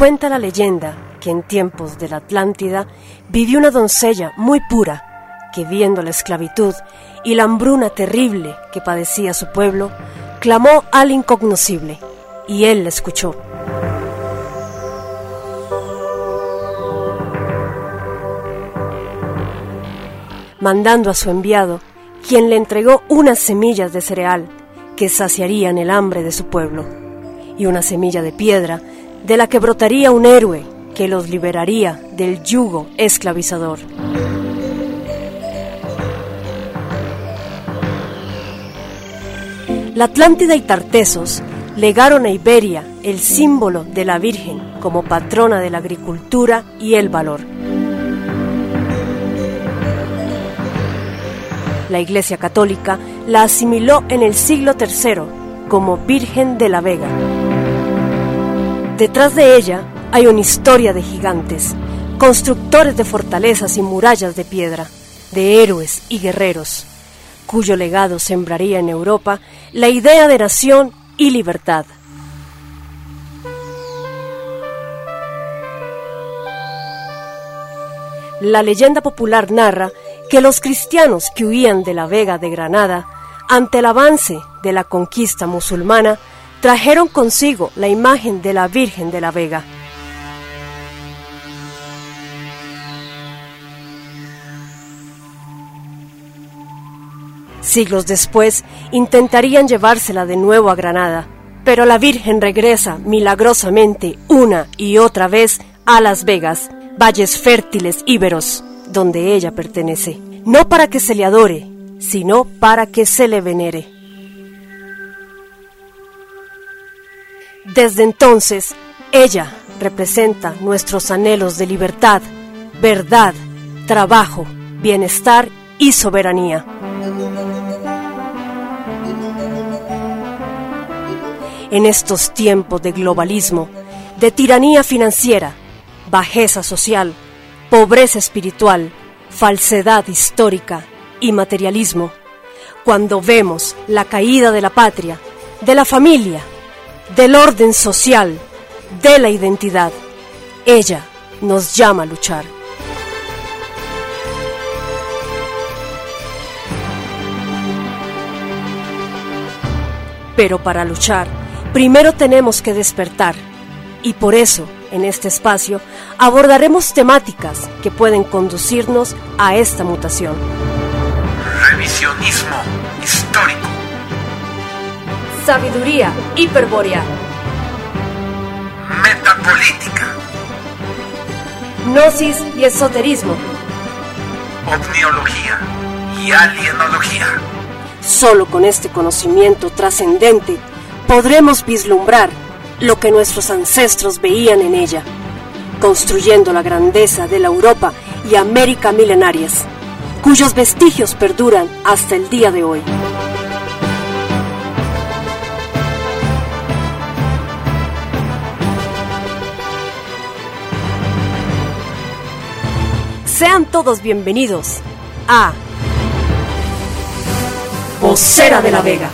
Cuenta la leyenda que en tiempos de la Atlántida vivió una doncella muy pura que viendo la esclavitud y la hambruna terrible que padecía su pueblo, clamó al incognoscible y él la escuchó. Mandando a su enviado, quien le entregó unas semillas de cereal que saciarían el hambre de su pueblo, y una semilla de piedra de la que brotaría un héroe que los liberaría del yugo esclavizador. La Atlántida y Tartesos legaron a Iberia el símbolo de la Virgen como patrona de la agricultura y el valor. La Iglesia Católica la asimiló en el siglo III como Virgen de la Vega. Detrás de ella hay una historia de gigantes, constructores de fortalezas y murallas de piedra, de héroes y guerreros, cuyo legado sembraría en Europa la idea de nación y libertad. La leyenda popular narra que los cristianos que huían de la Vega de Granada, ante el avance de la conquista musulmana, trajeron consigo la imagen de la Virgen de la Vega. Siglos después intentarían llevársela de nuevo a Granada, pero la Virgen regresa milagrosamente una y otra vez a Las Vegas, valles fértiles íberos, donde ella pertenece, no para que se le adore, sino para que se le venere. Desde entonces, ella representa nuestros anhelos de libertad, verdad, trabajo, bienestar y soberanía. En estos tiempos de globalismo, de tiranía financiera, bajeza social, pobreza espiritual, falsedad histórica y materialismo, cuando vemos la caída de la patria, de la familia, del orden social, de la identidad, ella nos llama a luchar. Pero para luchar, primero tenemos que despertar. Y por eso, en este espacio, abordaremos temáticas que pueden conducirnos a esta mutación. Revisionismo. Sabiduría hiperbórea. Metapolítica. Gnosis y esoterismo. Omniología y alienología. Solo con este conocimiento trascendente podremos vislumbrar lo que nuestros ancestros veían en ella, construyendo la grandeza de la Europa y América milenarias, cuyos vestigios perduran hasta el día de hoy. Sean todos bienvenidos a Vocera de la Vega.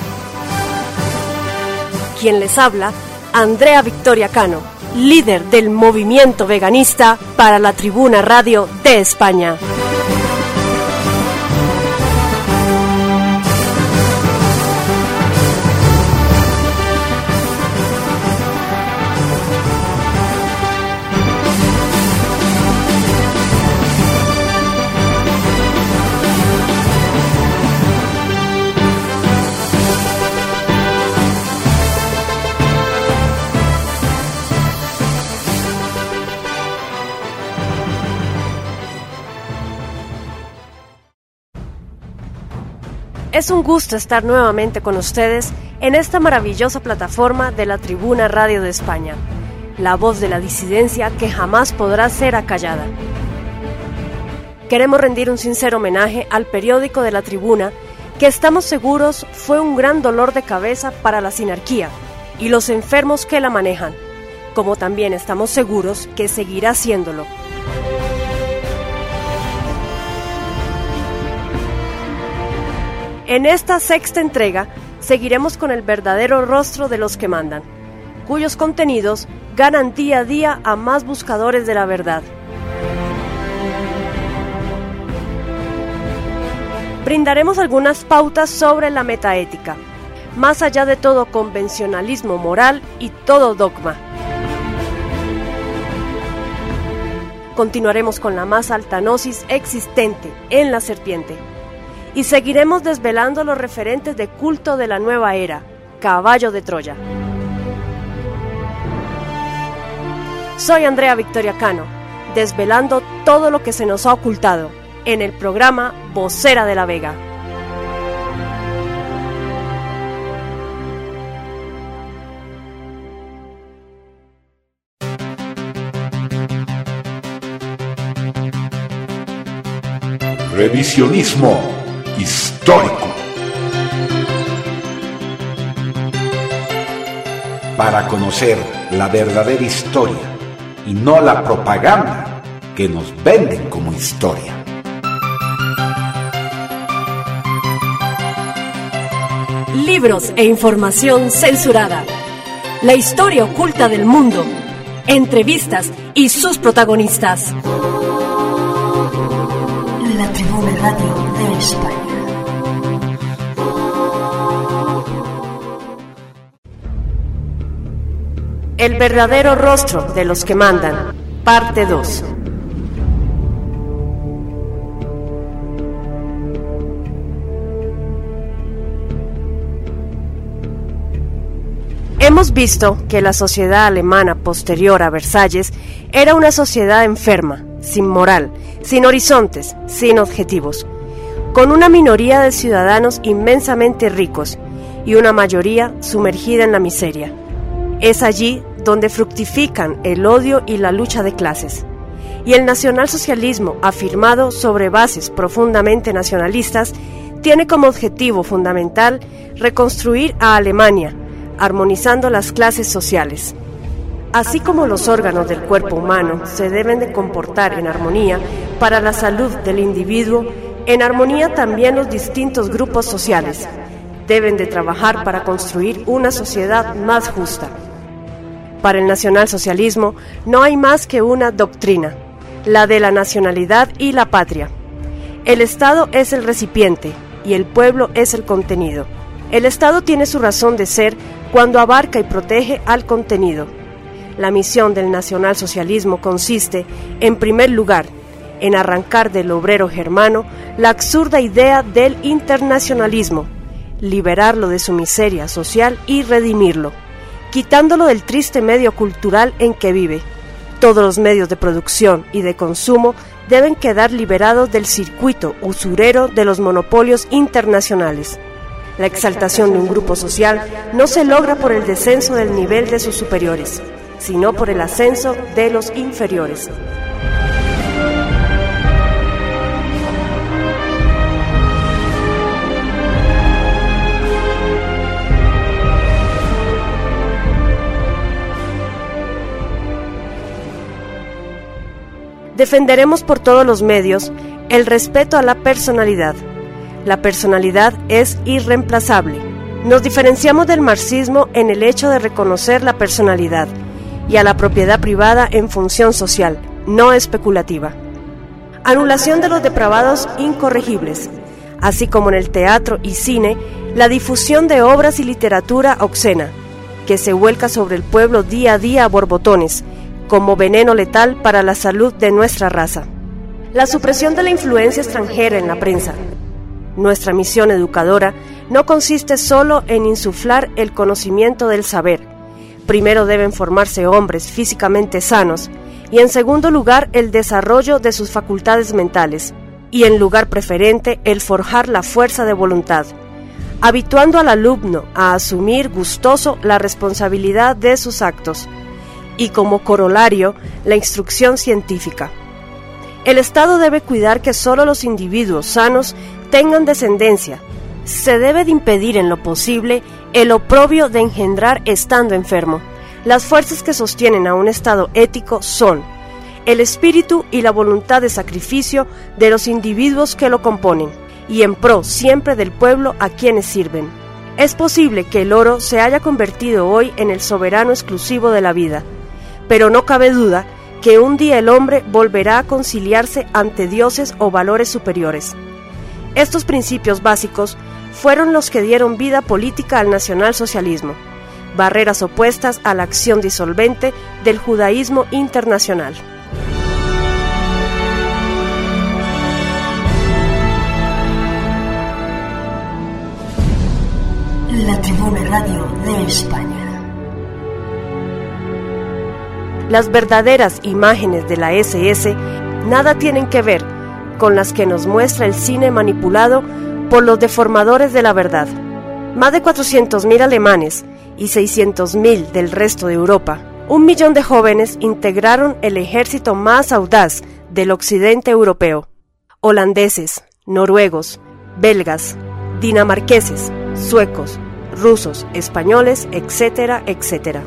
Quien les habla, Andrea Victoria Cano, líder del movimiento veganista para la Tribuna Radio de España. Es un gusto estar nuevamente con ustedes en esta maravillosa plataforma de la Tribuna Radio de España, la voz de la disidencia que jamás podrá ser acallada. Queremos rendir un sincero homenaje al periódico de la Tribuna, que estamos seguros fue un gran dolor de cabeza para la sinarquía y los enfermos que la manejan, como también estamos seguros que seguirá siéndolo. En esta sexta entrega seguiremos con el verdadero rostro de los que mandan. cuyos contenidos ganan día a día a más buscadores de la verdad. Brindaremos algunas pautas sobre la metaética, más allá de todo convencionalismo moral y todo dogma. Continuaremos con la más alta gnosis existente en la serpiente y seguiremos desvelando los referentes de culto de la nueva era, caballo de Troya. Soy Andrea Victoria Cano, desvelando todo lo que se nos ha ocultado en el programa Vocera de la Vega. Revisionismo histórico. Para conocer la verdadera historia y no la propaganda que nos venden como historia. Libros e información censurada. La historia oculta del mundo. Entrevistas y sus protagonistas. Radio de España. El verdadero rostro de los que mandan. Parte 2. Hemos visto que la sociedad alemana posterior a Versalles era una sociedad enferma, sin moral, sin horizontes, sin objetivos, con una minoría de ciudadanos inmensamente ricos y una mayoría sumergida en la miseria. Es allí donde fructifican el odio y la lucha de clases. Y el nacionalsocialismo, afirmado sobre bases profundamente nacionalistas, tiene como objetivo fundamental reconstruir a Alemania, armonizando las clases sociales. Así como los órganos del cuerpo humano se deben de comportar en armonía para la salud del individuo, en armonía también los distintos grupos sociales deben de trabajar para construir una sociedad más justa. Para el nacionalsocialismo no hay más que una doctrina, la de la nacionalidad y la patria. El Estado es el recipiente y el pueblo es el contenido. El Estado tiene su razón de ser cuando abarca y protege al contenido. La misión del nacionalsocialismo consiste, en primer lugar, en arrancar del obrero germano la absurda idea del internacionalismo, liberarlo de su miseria social y redimirlo, quitándolo del triste medio cultural en que vive. Todos los medios de producción y de consumo deben quedar liberados del circuito usurero de los monopolios internacionales. La exaltación de un grupo social no se logra por el descenso del nivel de sus superiores, sino por el ascenso de los inferiores. Defenderemos por todos los medios el respeto a la personalidad. La personalidad es irreemplazable. Nos diferenciamos del marxismo en el hecho de reconocer la personalidad y a la propiedad privada en función social, no especulativa. Anulación de los depravados incorregibles, así como en el teatro y cine, la difusión de obras y literatura obscena, que se vuelca sobre el pueblo día a día a borbotones, como veneno letal para la salud de nuestra raza. La supresión de la influencia extranjera en la prensa. Nuestra misión educadora no consiste solo en insuflar el conocimiento del saber. Primero deben formarse hombres físicamente sanos y en segundo lugar el desarrollo de sus facultades mentales y en lugar preferente el forjar la fuerza de voluntad, habituando al alumno a asumir gustoso la responsabilidad de sus actos y como corolario la instrucción científica. El Estado debe cuidar que solo los individuos sanos tengan descendencia. Se debe de impedir en lo posible el oprobio de engendrar estando enfermo. Las fuerzas que sostienen a un Estado ético son el espíritu y la voluntad de sacrificio de los individuos que lo componen, y en pro siempre del pueblo a quienes sirven. Es posible que el oro se haya convertido hoy en el soberano exclusivo de la vida, pero no cabe duda que un día el hombre volverá a conciliarse ante dioses o valores superiores. Estos principios básicos fueron los que dieron vida política al nacionalsocialismo, barreras opuestas a la acción disolvente del judaísmo internacional. La Tribuna Radio de España. Las verdaderas imágenes de la SS nada tienen que ver con las que nos muestra el cine manipulado por los deformadores de la verdad. Más de 400.000 alemanes y 600.000 del resto de Europa, un millón de jóvenes integraron el ejército más audaz del occidente europeo. Holandeses, noruegos, belgas, dinamarqueses, suecos, rusos, españoles, etcétera, etcétera.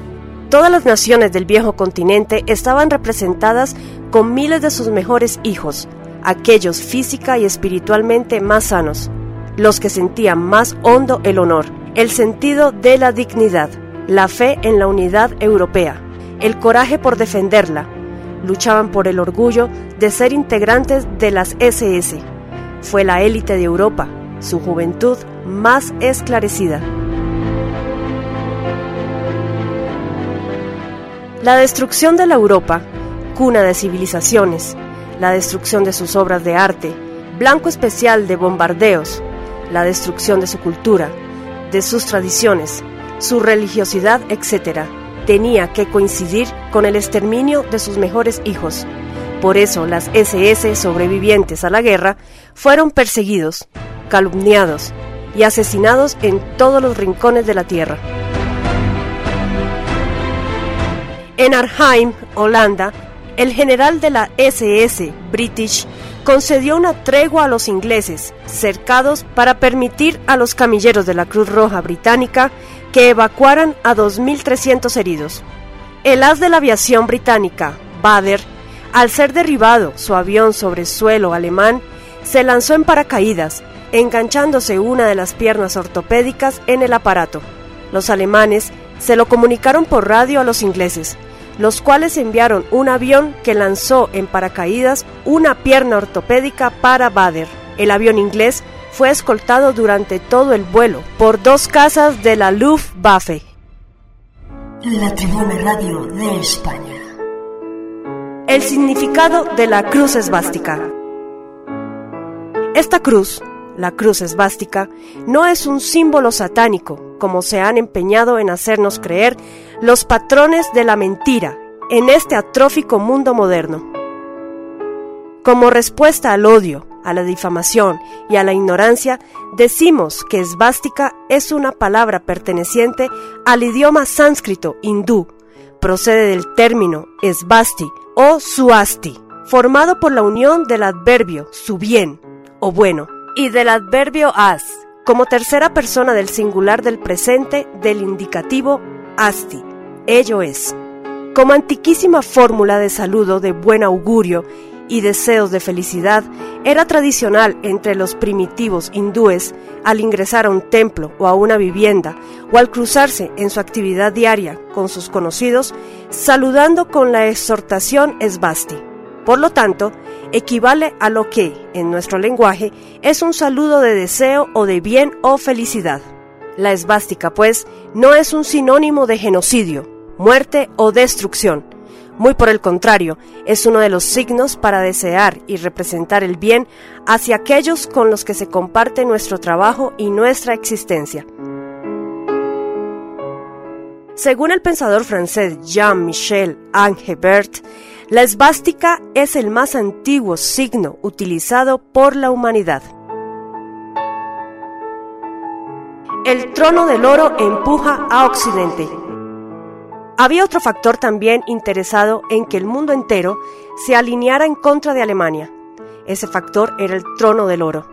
Todas las naciones del viejo continente estaban representadas con miles de sus mejores hijos, aquellos física y espiritualmente más sanos, los que sentían más hondo el honor, el sentido de la dignidad, la fe en la unidad europea, el coraje por defenderla, luchaban por el orgullo de ser integrantes de las SS. Fue la élite de Europa, su juventud más esclarecida. La destrucción de la Europa, cuna de civilizaciones, la destrucción de sus obras de arte, blanco especial de bombardeos, la destrucción de su cultura, de sus tradiciones, su religiosidad, etc., tenía que coincidir con el exterminio de sus mejores hijos. Por eso las SS sobrevivientes a la guerra fueron perseguidos, calumniados y asesinados en todos los rincones de la tierra. En Arnhem, Holanda, el general de la SS, British, concedió una tregua a los ingleses, cercados para permitir a los camilleros de la Cruz Roja Británica que evacuaran a 2.300 heridos. El as de la aviación británica, Bader, al ser derribado su avión sobre suelo alemán, se lanzó en paracaídas, enganchándose una de las piernas ortopédicas en el aparato. Los alemanes se lo comunicaron por radio a los ingleses, los cuales enviaron un avión que lanzó en paracaídas una pierna ortopédica para Bader. El avión inglés fue escoltado durante todo el vuelo por dos casas de la Luftwaffe. La Tribuna Radio de España. El significado de la cruz esvástica. Esta cruz, la cruz esvástica, no es un símbolo satánico, como se han empeñado en hacernos creer los patrones de la mentira en este atrófico mundo moderno. Como respuesta al odio, a la difamación y a la ignorancia, decimos que esvástica es una palabra perteneciente al idioma sánscrito hindú. Procede del término esvasti o suasti, formado por la unión del adverbio su bien o bueno y del adverbio as, como tercera persona del singular del presente del indicativo asti, ello es. Como antiquísima fórmula de saludo de buen augurio y deseos de felicidad, era tradicional entre los primitivos hindúes al ingresar a un templo o a una vivienda o al cruzarse en su actividad diaria con sus conocidos, saludando con la exhortación esbasti. Por lo tanto, equivale a lo que, en nuestro lenguaje, es un saludo de deseo o de bien o felicidad. La esvástica, pues, no es un sinónimo de genocidio, muerte o destrucción. Muy por el contrario, es uno de los signos para desear y representar el bien hacia aquellos con los que se comparte nuestro trabajo y nuestra existencia. Según el pensador francés Jean-Michel Angebert, la esvástica es el más antiguo signo utilizado por la humanidad. El trono del oro empuja a Occidente. Había otro factor también interesado en que el mundo entero se alineara en contra de Alemania. Ese factor era el trono del oro.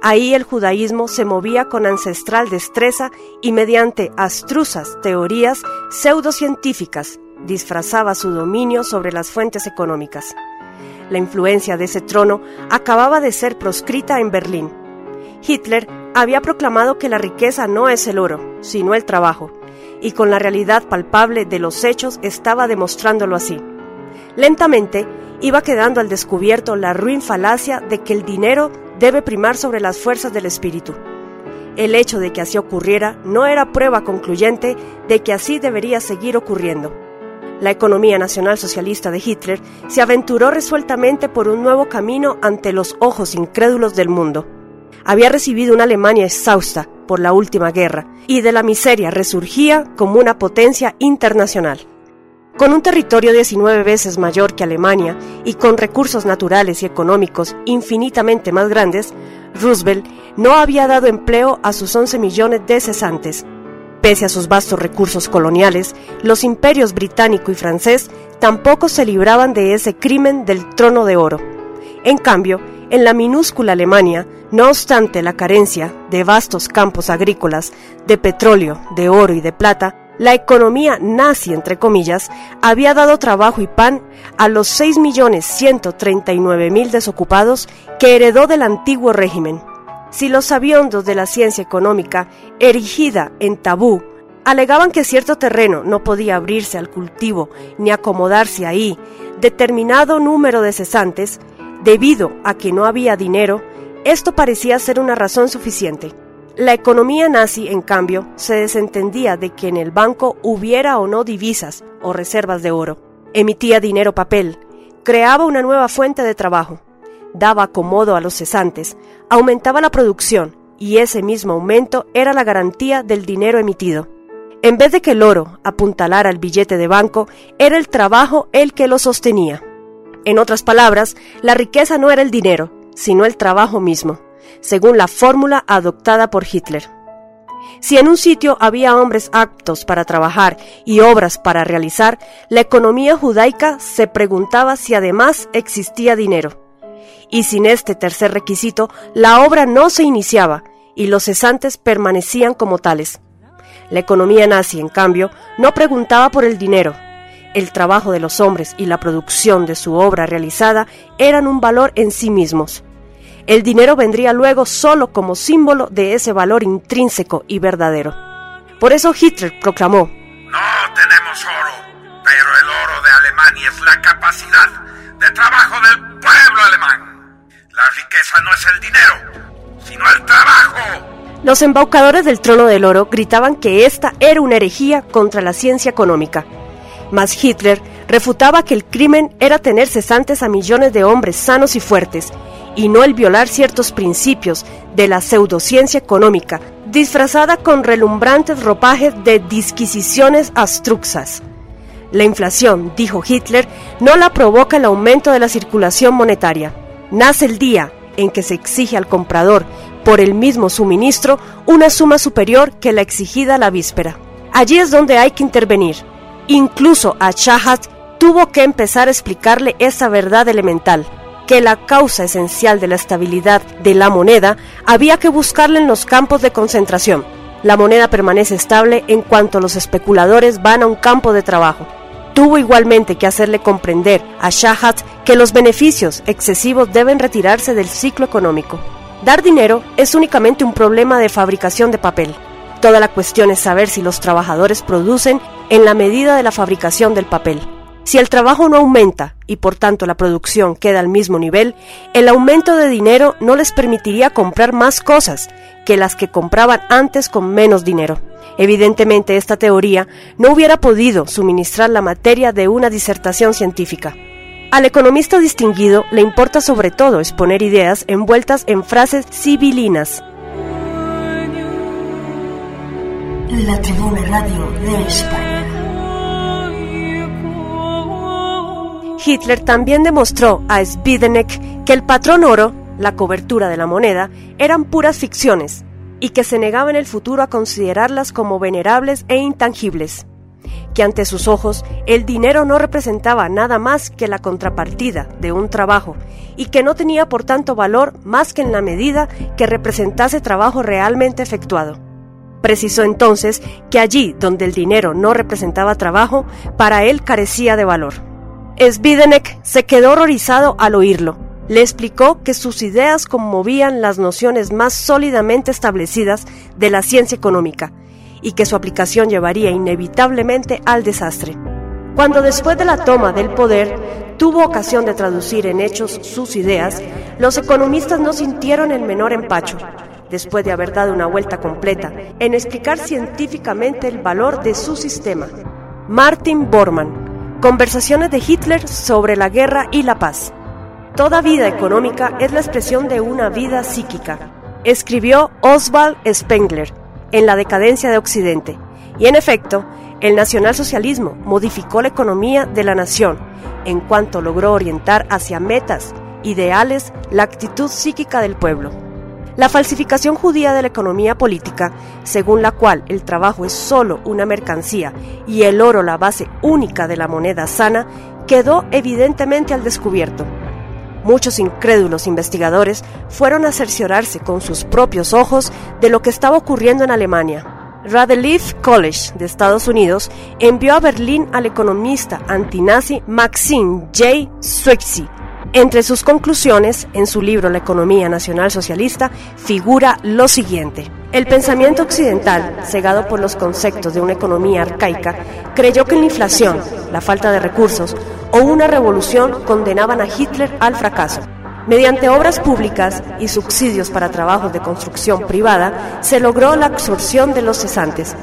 Ahí el judaísmo se movía con ancestral destreza y mediante astrusas teorías pseudocientíficas disfrazaba su dominio sobre las fuentes económicas. La influencia de ese trono acababa de ser proscrita en Berlín. Hitler había proclamado que la riqueza no es el oro, sino el trabajo, y con la realidad palpable de los hechos estaba demostrándolo así. Lentamente iba quedando al descubierto la ruin falacia de que el dinero debe primar sobre las fuerzas del espíritu. El hecho de que así ocurriera no era prueba concluyente de que así debería seguir ocurriendo. La economía nacional socialista de Hitler se aventuró resueltamente por un nuevo camino ante los ojos incrédulos del mundo. Había recibido una Alemania exhausta por la última guerra y de la miseria resurgía como una potencia internacional. Con un territorio 19 veces mayor que Alemania y con recursos naturales y económicos infinitamente más grandes, Roosevelt no había dado empleo a sus 11 millones de cesantes. Pese a sus vastos recursos coloniales, los imperios británico y francés tampoco se libraban de ese crimen del trono de oro. En cambio, en la minúscula Alemania, no obstante la carencia de vastos campos agrícolas, de petróleo, de oro y de plata, la economía nazi, entre comillas, había dado trabajo y pan a los 6.139.000 desocupados que heredó del antiguo régimen. Si los sabiondos de la ciencia económica, erigida en tabú, alegaban que cierto terreno no podía abrirse al cultivo ni acomodarse ahí determinado número de cesantes, debido a que no había dinero, esto parecía ser una razón suficiente. La economía nazi, en cambio, se desentendía de que en el banco hubiera o no divisas o reservas de oro. Emitía dinero papel, creaba una nueva fuente de trabajo, daba acomodo a los cesantes, aumentaba la producción y ese mismo aumento era la garantía del dinero emitido. En vez de que el oro apuntalara el billete de banco, era el trabajo el que lo sostenía. En otras palabras, la riqueza no era el dinero, sino el trabajo mismo según la fórmula adoptada por Hitler. Si en un sitio había hombres aptos para trabajar y obras para realizar, la economía judaica se preguntaba si además existía dinero. Y sin este tercer requisito, la obra no se iniciaba y los cesantes permanecían como tales. La economía nazi, en cambio, no preguntaba por el dinero. El trabajo de los hombres y la producción de su obra realizada eran un valor en sí mismos. El dinero vendría luego solo como símbolo de ese valor intrínseco y verdadero. Por eso Hitler proclamó, No tenemos oro, pero el oro de Alemania es la capacidad de trabajo del pueblo alemán. La riqueza no es el dinero, sino el trabajo. Los embaucadores del trono del oro gritaban que esta era una herejía contra la ciencia económica. Mas Hitler refutaba que el crimen era tener cesantes a millones de hombres sanos y fuertes y no el violar ciertos principios de la pseudociencia económica, disfrazada con relumbrantes ropajes de disquisiciones astruxas. La inflación, dijo Hitler, no la provoca el aumento de la circulación monetaria. Nace el día en que se exige al comprador, por el mismo suministro, una suma superior que la exigida la víspera. Allí es donde hay que intervenir. Incluso a Shahat tuvo que empezar a explicarle esa verdad elemental que la causa esencial de la estabilidad de la moneda había que buscarla en los campos de concentración. La moneda permanece estable en cuanto los especuladores van a un campo de trabajo. Tuvo igualmente que hacerle comprender a Shahat que los beneficios excesivos deben retirarse del ciclo económico. Dar dinero es únicamente un problema de fabricación de papel. Toda la cuestión es saber si los trabajadores producen en la medida de la fabricación del papel. Si el trabajo no aumenta y por tanto la producción queda al mismo nivel, el aumento de dinero no les permitiría comprar más cosas que las que compraban antes con menos dinero. Evidentemente esta teoría no hubiera podido suministrar la materia de una disertación científica. Al economista distinguido le importa sobre todo exponer ideas envueltas en frases civilinas. La Tribuna Radio de España. Hitler también demostró a Spidenek que el patrón oro, la cobertura de la moneda, eran puras ficciones y que se negaba en el futuro a considerarlas como venerables e intangibles, que ante sus ojos el dinero no representaba nada más que la contrapartida de un trabajo y que no tenía por tanto valor más que en la medida que representase trabajo realmente efectuado. Precisó entonces que allí donde el dinero no representaba trabajo, para él carecía de valor. Svidenek se quedó horrorizado al oírlo. Le explicó que sus ideas conmovían las nociones más sólidamente establecidas de la ciencia económica y que su aplicación llevaría inevitablemente al desastre. Cuando después de la toma del poder tuvo ocasión de traducir en hechos sus ideas, los economistas no sintieron el menor empacho, después de haber dado una vuelta completa, en explicar científicamente el valor de su sistema. Martin Bormann, Conversaciones de Hitler sobre la guerra y la paz. Toda vida económica es la expresión de una vida psíquica, escribió Oswald Spengler en La decadencia de Occidente. Y en efecto, el nacionalsocialismo modificó la economía de la nación en cuanto logró orientar hacia metas, ideales, la actitud psíquica del pueblo. La falsificación judía de la economía política, según la cual el trabajo es solo una mercancía y el oro la base única de la moneda sana, quedó evidentemente al descubierto. Muchos incrédulos investigadores fueron a cerciorarse con sus propios ojos de lo que estaba ocurriendo en Alemania Radcliffe College de Estados Unidos envió a Berlín al economista antinazi Maxim J. Swixey. Entre sus conclusiones, en su libro La economía nacional socialista, figura lo siguiente. El pensamiento occidental, cegado por los conceptos de una economía arcaica, creyó que la inflación, la falta de recursos o una revolución condenaban a Hitler al fracaso. Mediante obras públicas y subsidios para trabajos de construcción privada, se logró la absorción de los cesantes.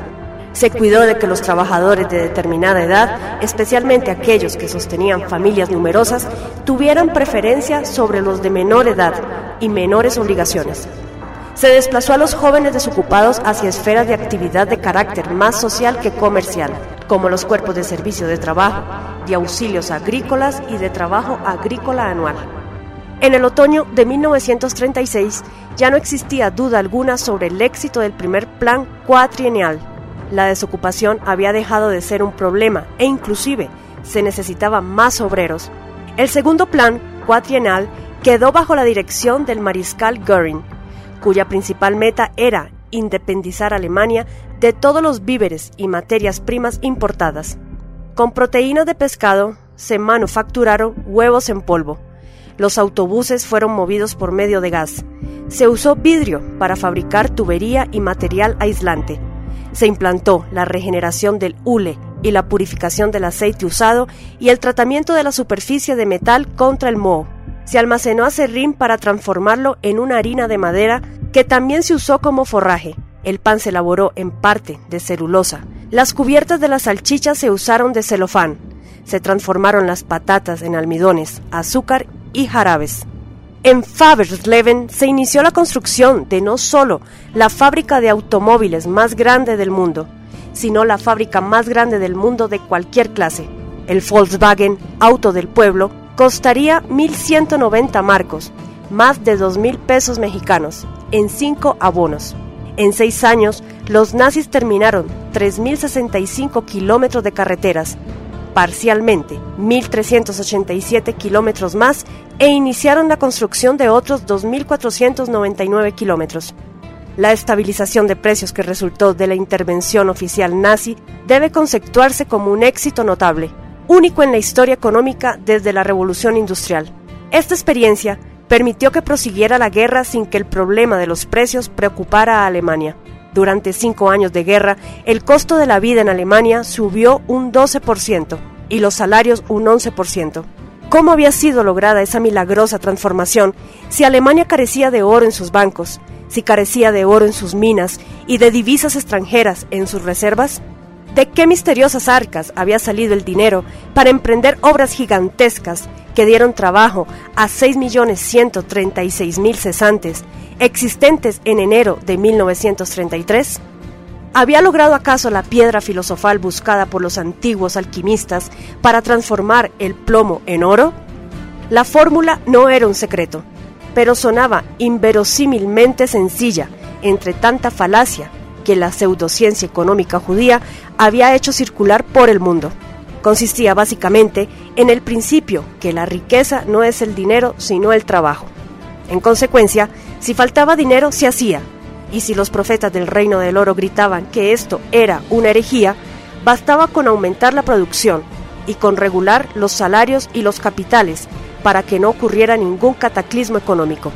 Se cuidó de que los trabajadores de determinada edad, especialmente aquellos que sostenían familias numerosas, tuvieran preferencia sobre los de menor edad y menores obligaciones. Se desplazó a los jóvenes desocupados hacia esferas de actividad de carácter más social que comercial, como los cuerpos de servicio de trabajo, de auxilios agrícolas y de trabajo agrícola anual. En el otoño de 1936 ya no existía duda alguna sobre el éxito del primer plan cuatrienal. La desocupación había dejado de ser un problema e inclusive se necesitaban más obreros. El segundo plan cuatrienal quedó bajo la dirección del mariscal Göring, cuya principal meta era independizar Alemania de todos los víveres y materias primas importadas. Con proteínas de pescado se manufacturaron huevos en polvo, los autobuses fueron movidos por medio de gas. Se usó vidrio para fabricar tubería y material aislante. Se implantó la regeneración del hule y la purificación del aceite usado y el tratamiento de la superficie de metal contra el moho. Se almacenó acerrín para transformarlo en una harina de madera que también se usó como forraje. El pan se elaboró en parte de celulosa. Las cubiertas de las salchichas se usaron de celofán. Se transformaron las patatas en almidones, azúcar y jarabes. En Fabersleben se inició la construcción de no solo la fábrica de automóviles más grande del mundo, sino la fábrica más grande del mundo de cualquier clase. El Volkswagen Auto del Pueblo costaría 1.190 marcos, más de 2.000 pesos mexicanos, en cinco abonos. En seis años, los nazis terminaron 3.065 kilómetros de carreteras, parcialmente 1.387 kilómetros más e iniciaron la construcción de otros 2.499 kilómetros. La estabilización de precios que resultó de la intervención oficial nazi debe conceptuarse como un éxito notable, único en la historia económica desde la Revolución Industrial. Esta experiencia permitió que prosiguiera la guerra sin que el problema de los precios preocupara a Alemania. Durante cinco años de guerra, el costo de la vida en Alemania subió un 12% y los salarios un 11%. ¿Cómo había sido lograda esa milagrosa transformación si Alemania carecía de oro en sus bancos, si carecía de oro en sus minas y de divisas extranjeras en sus reservas? ¿De qué misteriosas arcas había salido el dinero para emprender obras gigantescas que dieron trabajo a 6.136.000 cesantes existentes en enero de 1933? ¿Había logrado acaso la piedra filosofal buscada por los antiguos alquimistas para transformar el plomo en oro? La fórmula no era un secreto, pero sonaba inverosímilmente sencilla entre tanta falacia que la pseudociencia económica judía había hecho circular por el mundo. Consistía básicamente en el principio que la riqueza no es el dinero sino el trabajo. En consecuencia, si faltaba dinero, se hacía. Y si los profetas del reino del oro gritaban que esto era una herejía, bastaba con aumentar la producción y con regular los salarios y los capitales para que no ocurriera ningún cataclismo económico.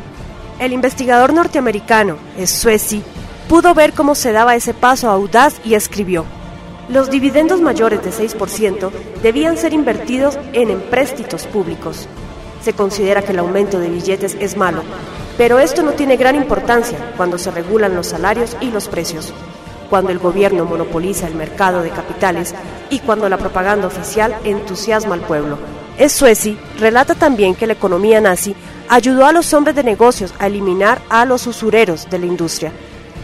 El investigador norteamericano, Suesi, pudo ver cómo se daba ese paso audaz y escribió, los dividendos mayores de 6% debían ser invertidos en empréstitos públicos. Se considera que el aumento de billetes es malo, pero esto no tiene gran importancia cuando se regulan los salarios y los precios, cuando el gobierno monopoliza el mercado de capitales y cuando la propaganda oficial entusiasma al pueblo. Suesi relata también que la economía nazi ayudó a los hombres de negocios a eliminar a los usureros de la industria.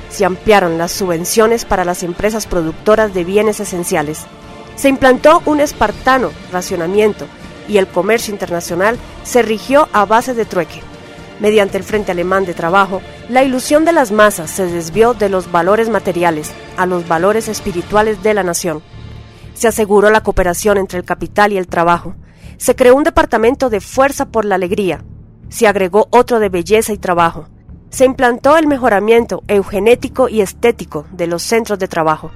Se ampliaron las subvenciones para las empresas productoras de bienes esenciales. Se implantó un espartano racionamiento y el comercio internacional se rigió a base de trueque. Mediante el Frente Alemán de Trabajo, la ilusión de las masas se desvió de los valores materiales a los valores espirituales de la nación. Se aseguró la cooperación entre el capital y el trabajo, se creó un departamento de fuerza por la alegría, se agregó otro de belleza y trabajo, se implantó el mejoramiento eugenético y estético de los centros de trabajo.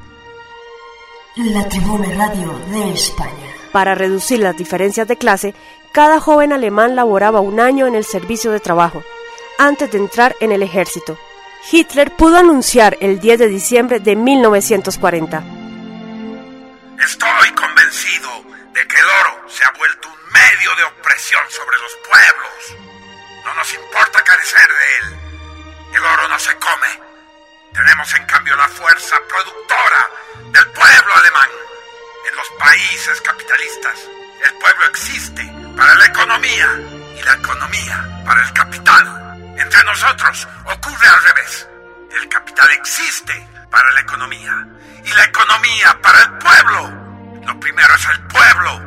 La Tribuna Radio de España. Para reducir las diferencias de clase, cada joven alemán laboraba un año en el servicio de trabajo, antes de entrar en el ejército. Hitler pudo anunciar el 10 de diciembre de 1940. Estoy convencido de que el oro se ha vuelto un medio de opresión sobre los pueblos. No nos importa carecer de él. El oro no se come. Tenemos en cambio la fuerza productora del pueblo alemán. En los países capitalistas, el pueblo existe para la economía y la economía para el capital. Entre nosotros ocurre al revés. El capital existe para la economía y la economía para el pueblo. Lo primero es el pueblo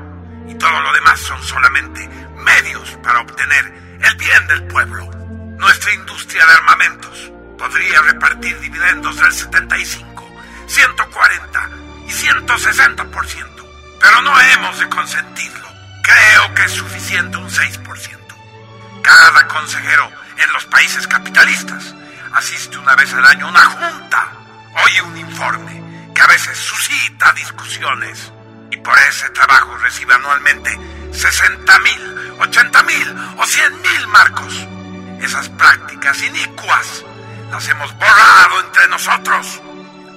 y todo lo demás son solamente medios para obtener el bien del pueblo. Nuestra industria de armamentos podría repartir dividendos del 75, 140 y 160%, pero no hemos de consentirlo. Creo que es suficiente un 6%. Cada consejero en los países capitalistas asiste una vez al año a una junta, oye un informe que a veces suscita discusiones y por ese trabajo recibe anualmente 60 mil, 80 mil o 100 mil marcos. Esas prácticas inicuas las hemos borrado entre nosotros,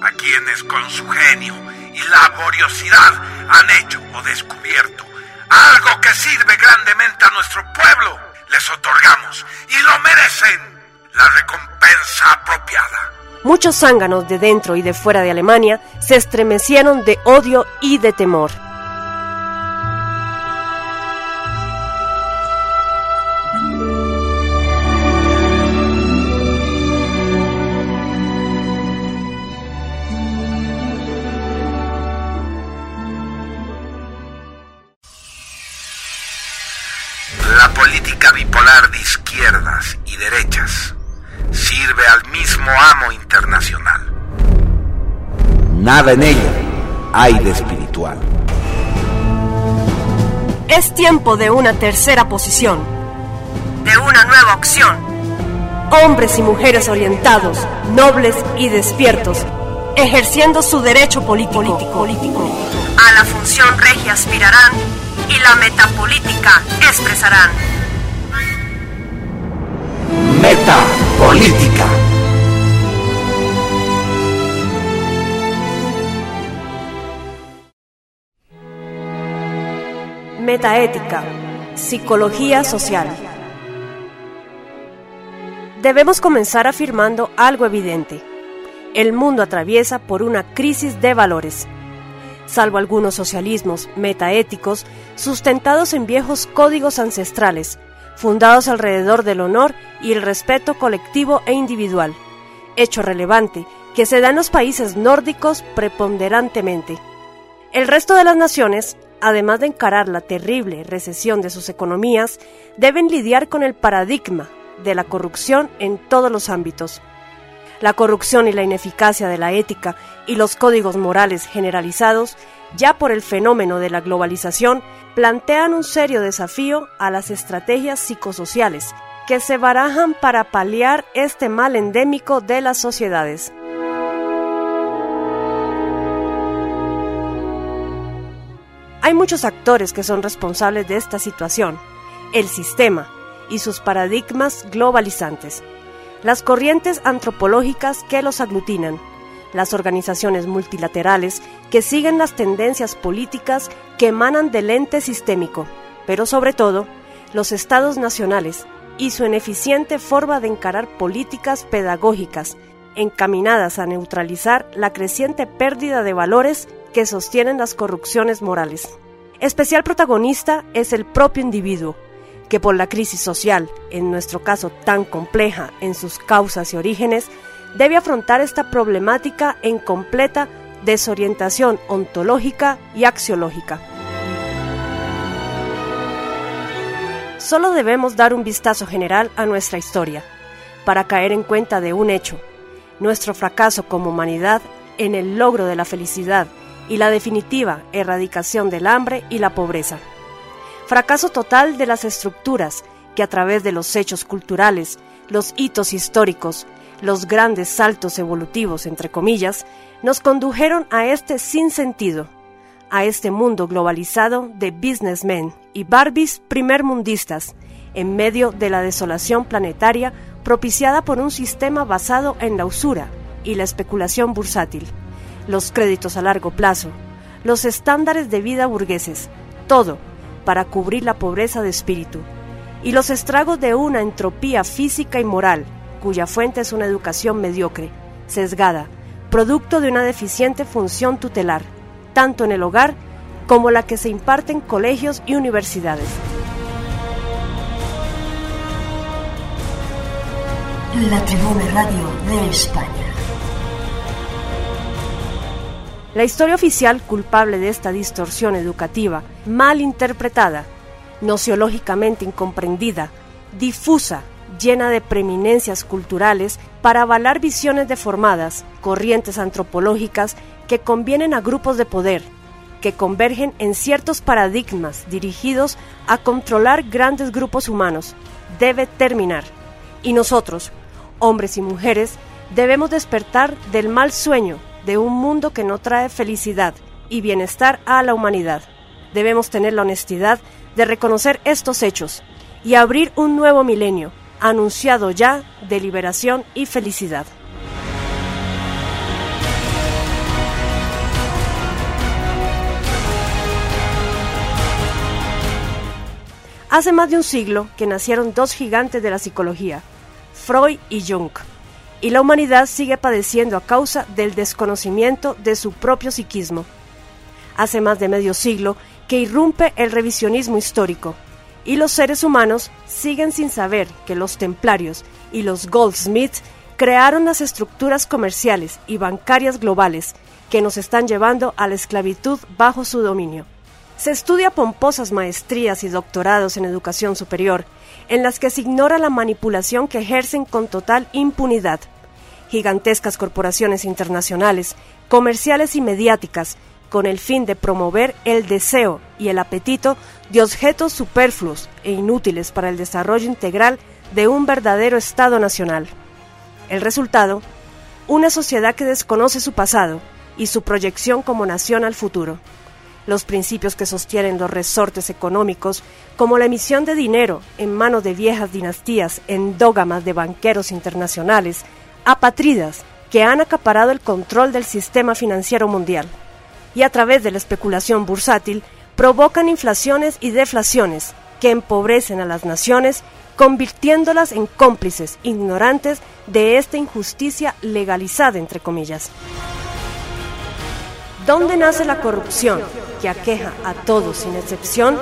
a quienes con su genio y laboriosidad han hecho o descubierto algo que sirve grandemente a nuestro pueblo. Les otorgamos y lo merecen la recompensa apropiada. Muchos zánganos de dentro y de fuera de Alemania se estremecieron de odio y de temor. Política bipolar de izquierdas y derechas sirve al mismo amo internacional. Nada en ella hay de espiritual. Es tiempo de una tercera posición, de una nueva opción. Hombres y mujeres orientados, nobles y despiertos, ejerciendo su derecho político. político. A la función regia aspirarán y la metapolítica expresarán. Meta política. Metaética, psicología social. Debemos comenzar afirmando algo evidente. El mundo atraviesa por una crisis de valores. Salvo algunos socialismos metaéticos sustentados en viejos códigos ancestrales, fundados alrededor del honor y el respeto colectivo e individual, hecho relevante que se da en los países nórdicos preponderantemente. El resto de las naciones, además de encarar la terrible recesión de sus economías, deben lidiar con el paradigma de la corrupción en todos los ámbitos. La corrupción y la ineficacia de la ética y los códigos morales generalizados, ya por el fenómeno de la globalización, plantean un serio desafío a las estrategias psicosociales que se barajan para paliar este mal endémico de las sociedades. Hay muchos actores que son responsables de esta situación. el sistema y sus paradigmas globalizantes, las corrientes antropológicas que los aglutinan, las organizaciones multilaterales que siguen las tendencias políticas que emanan del ente sistémico, pero sobre todo los estados nacionales y su ineficiente forma de encarar políticas pedagógicas encaminadas a neutralizar la creciente pérdida de valores que sostienen las corrupciones morales. Especial protagonista es el propio individuo, que por la crisis social, en nuestro caso tan compleja en sus causas y orígenes, debe afrontar esta problemática en completa desorientación ontológica y axiológica. Solo debemos dar un vistazo general a nuestra historia para caer en cuenta de un hecho, nuestro fracaso como humanidad en el logro de la felicidad y la definitiva erradicación del hambre y la pobreza. Fracaso total de las estructuras que a través de los hechos culturales, los hitos históricos, los grandes saltos evolutivos, entre comillas, nos condujeron a este sinsentido, a este mundo globalizado de businessmen y Barbies primermundistas, en medio de la desolación planetaria propiciada por un sistema basado en la usura y la especulación bursátil, los créditos a largo plazo, los estándares de vida burgueses, todo para cubrir la pobreza de espíritu, y los estragos de una entropía física y moral cuya fuente es una educación mediocre, sesgada, producto de una deficiente función tutelar, tanto en el hogar como la que se imparte en colegios y universidades. La Tribuna Radio de España. La historia oficial culpable de esta distorsión educativa, mal interpretada, nociológicamente incomprendida, difusa llena de preeminencias culturales para avalar visiones deformadas, corrientes antropológicas que convienen a grupos de poder, que convergen en ciertos paradigmas dirigidos a controlar grandes grupos humanos, debe terminar. Y nosotros, hombres y mujeres, debemos despertar del mal sueño de un mundo que no trae felicidad y bienestar a la humanidad. Debemos tener la honestidad de reconocer estos hechos y abrir un nuevo milenio anunciado ya de liberación y felicidad. Hace más de un siglo que nacieron dos gigantes de la psicología, Freud y Jung, y la humanidad sigue padeciendo a causa del desconocimiento de su propio psiquismo. Hace más de medio siglo que irrumpe el revisionismo histórico, y los seres humanos siguen sin saber que los templarios y los goldsmiths crearon las estructuras comerciales y bancarias globales que nos están llevando a la esclavitud bajo su dominio. Se estudia pomposas maestrías y doctorados en educación superior, en las que se ignora la manipulación que ejercen con total impunidad. Gigantescas corporaciones internacionales, comerciales y mediáticas, con el fin de promover el deseo y el apetito de objetos superfluos e inútiles para el desarrollo integral de un verdadero Estado nacional. El resultado, una sociedad que desconoce su pasado y su proyección como nación al futuro. Los principios que sostienen los resortes económicos, como la emisión de dinero en manos de viejas dinastías endógamas de banqueros internacionales, apatridas que han acaparado el control del sistema financiero mundial y a través de la especulación bursátil provocan inflaciones y deflaciones que empobrecen a las naciones, convirtiéndolas en cómplices ignorantes de esta injusticia legalizada, entre comillas. ¿Dónde nace la corrupción que aqueja a todos sin excepción?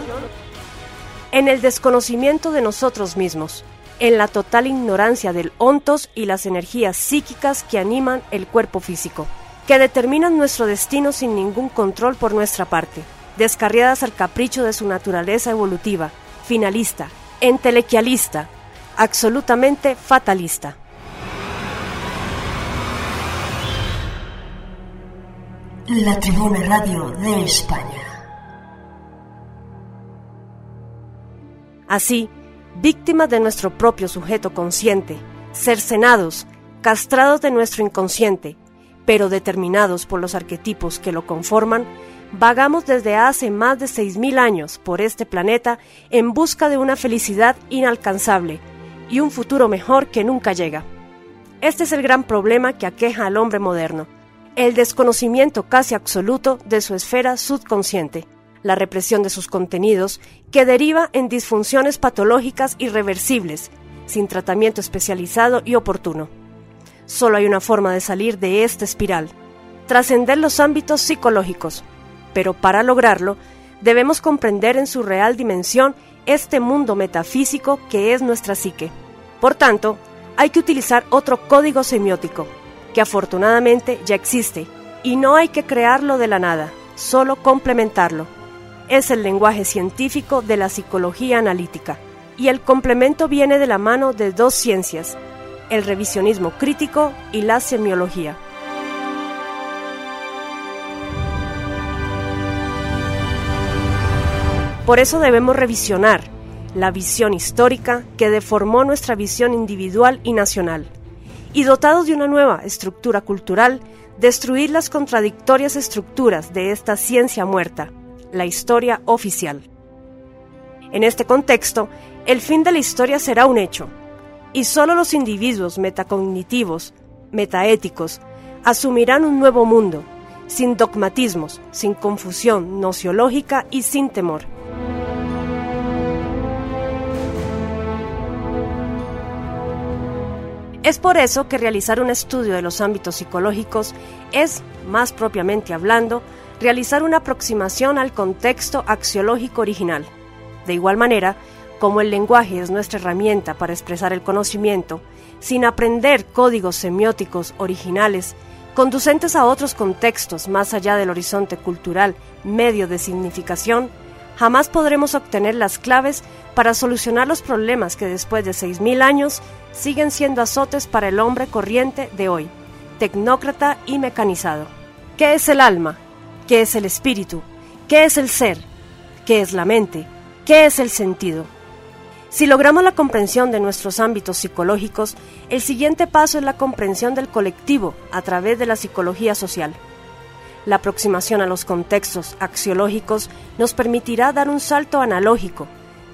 En el desconocimiento de nosotros mismos, en la total ignorancia del ontos y las energías psíquicas que animan el cuerpo físico que determinan nuestro destino sin ningún control por nuestra parte, descarriadas al capricho de su naturaleza evolutiva, finalista, entelequialista, absolutamente fatalista. La Tribuna Radio de España. Así, víctimas de nuestro propio sujeto consciente, cercenados, castrados de nuestro inconsciente, pero determinados por los arquetipos que lo conforman, vagamos desde hace más de 6.000 años por este planeta en busca de una felicidad inalcanzable y un futuro mejor que nunca llega. Este es el gran problema que aqueja al hombre moderno, el desconocimiento casi absoluto de su esfera subconsciente, la represión de sus contenidos, que deriva en disfunciones patológicas irreversibles, sin tratamiento especializado y oportuno. Solo hay una forma de salir de esta espiral, trascender los ámbitos psicológicos, pero para lograrlo debemos comprender en su real dimensión este mundo metafísico que es nuestra psique. Por tanto, hay que utilizar otro código semiótico, que afortunadamente ya existe, y no hay que crearlo de la nada, solo complementarlo. Es el lenguaje científico de la psicología analítica, y el complemento viene de la mano de dos ciencias, el revisionismo crítico y la semiología. Por eso debemos revisionar la visión histórica que deformó nuestra visión individual y nacional, y dotados de una nueva estructura cultural, destruir las contradictorias estructuras de esta ciencia muerta, la historia oficial. En este contexto, el fin de la historia será un hecho, y solo los individuos metacognitivos, metaéticos, asumirán un nuevo mundo, sin dogmatismos, sin confusión nociológica y sin temor. Es por eso que realizar un estudio de los ámbitos psicológicos es, más propiamente hablando, realizar una aproximación al contexto axiológico original. De igual manera, como el lenguaje es nuestra herramienta para expresar el conocimiento, sin aprender códigos semióticos originales, conducentes a otros contextos más allá del horizonte cultural medio de significación, jamás podremos obtener las claves para solucionar los problemas que después de 6.000 años siguen siendo azotes para el hombre corriente de hoy, tecnócrata y mecanizado. ¿Qué es el alma? ¿Qué es el espíritu? ¿Qué es el ser? ¿Qué es la mente? ¿Qué es el sentido? Si logramos la comprensión de nuestros ámbitos psicológicos, el siguiente paso es la comprensión del colectivo a través de la psicología social. La aproximación a los contextos axiológicos nos permitirá dar un salto analógico,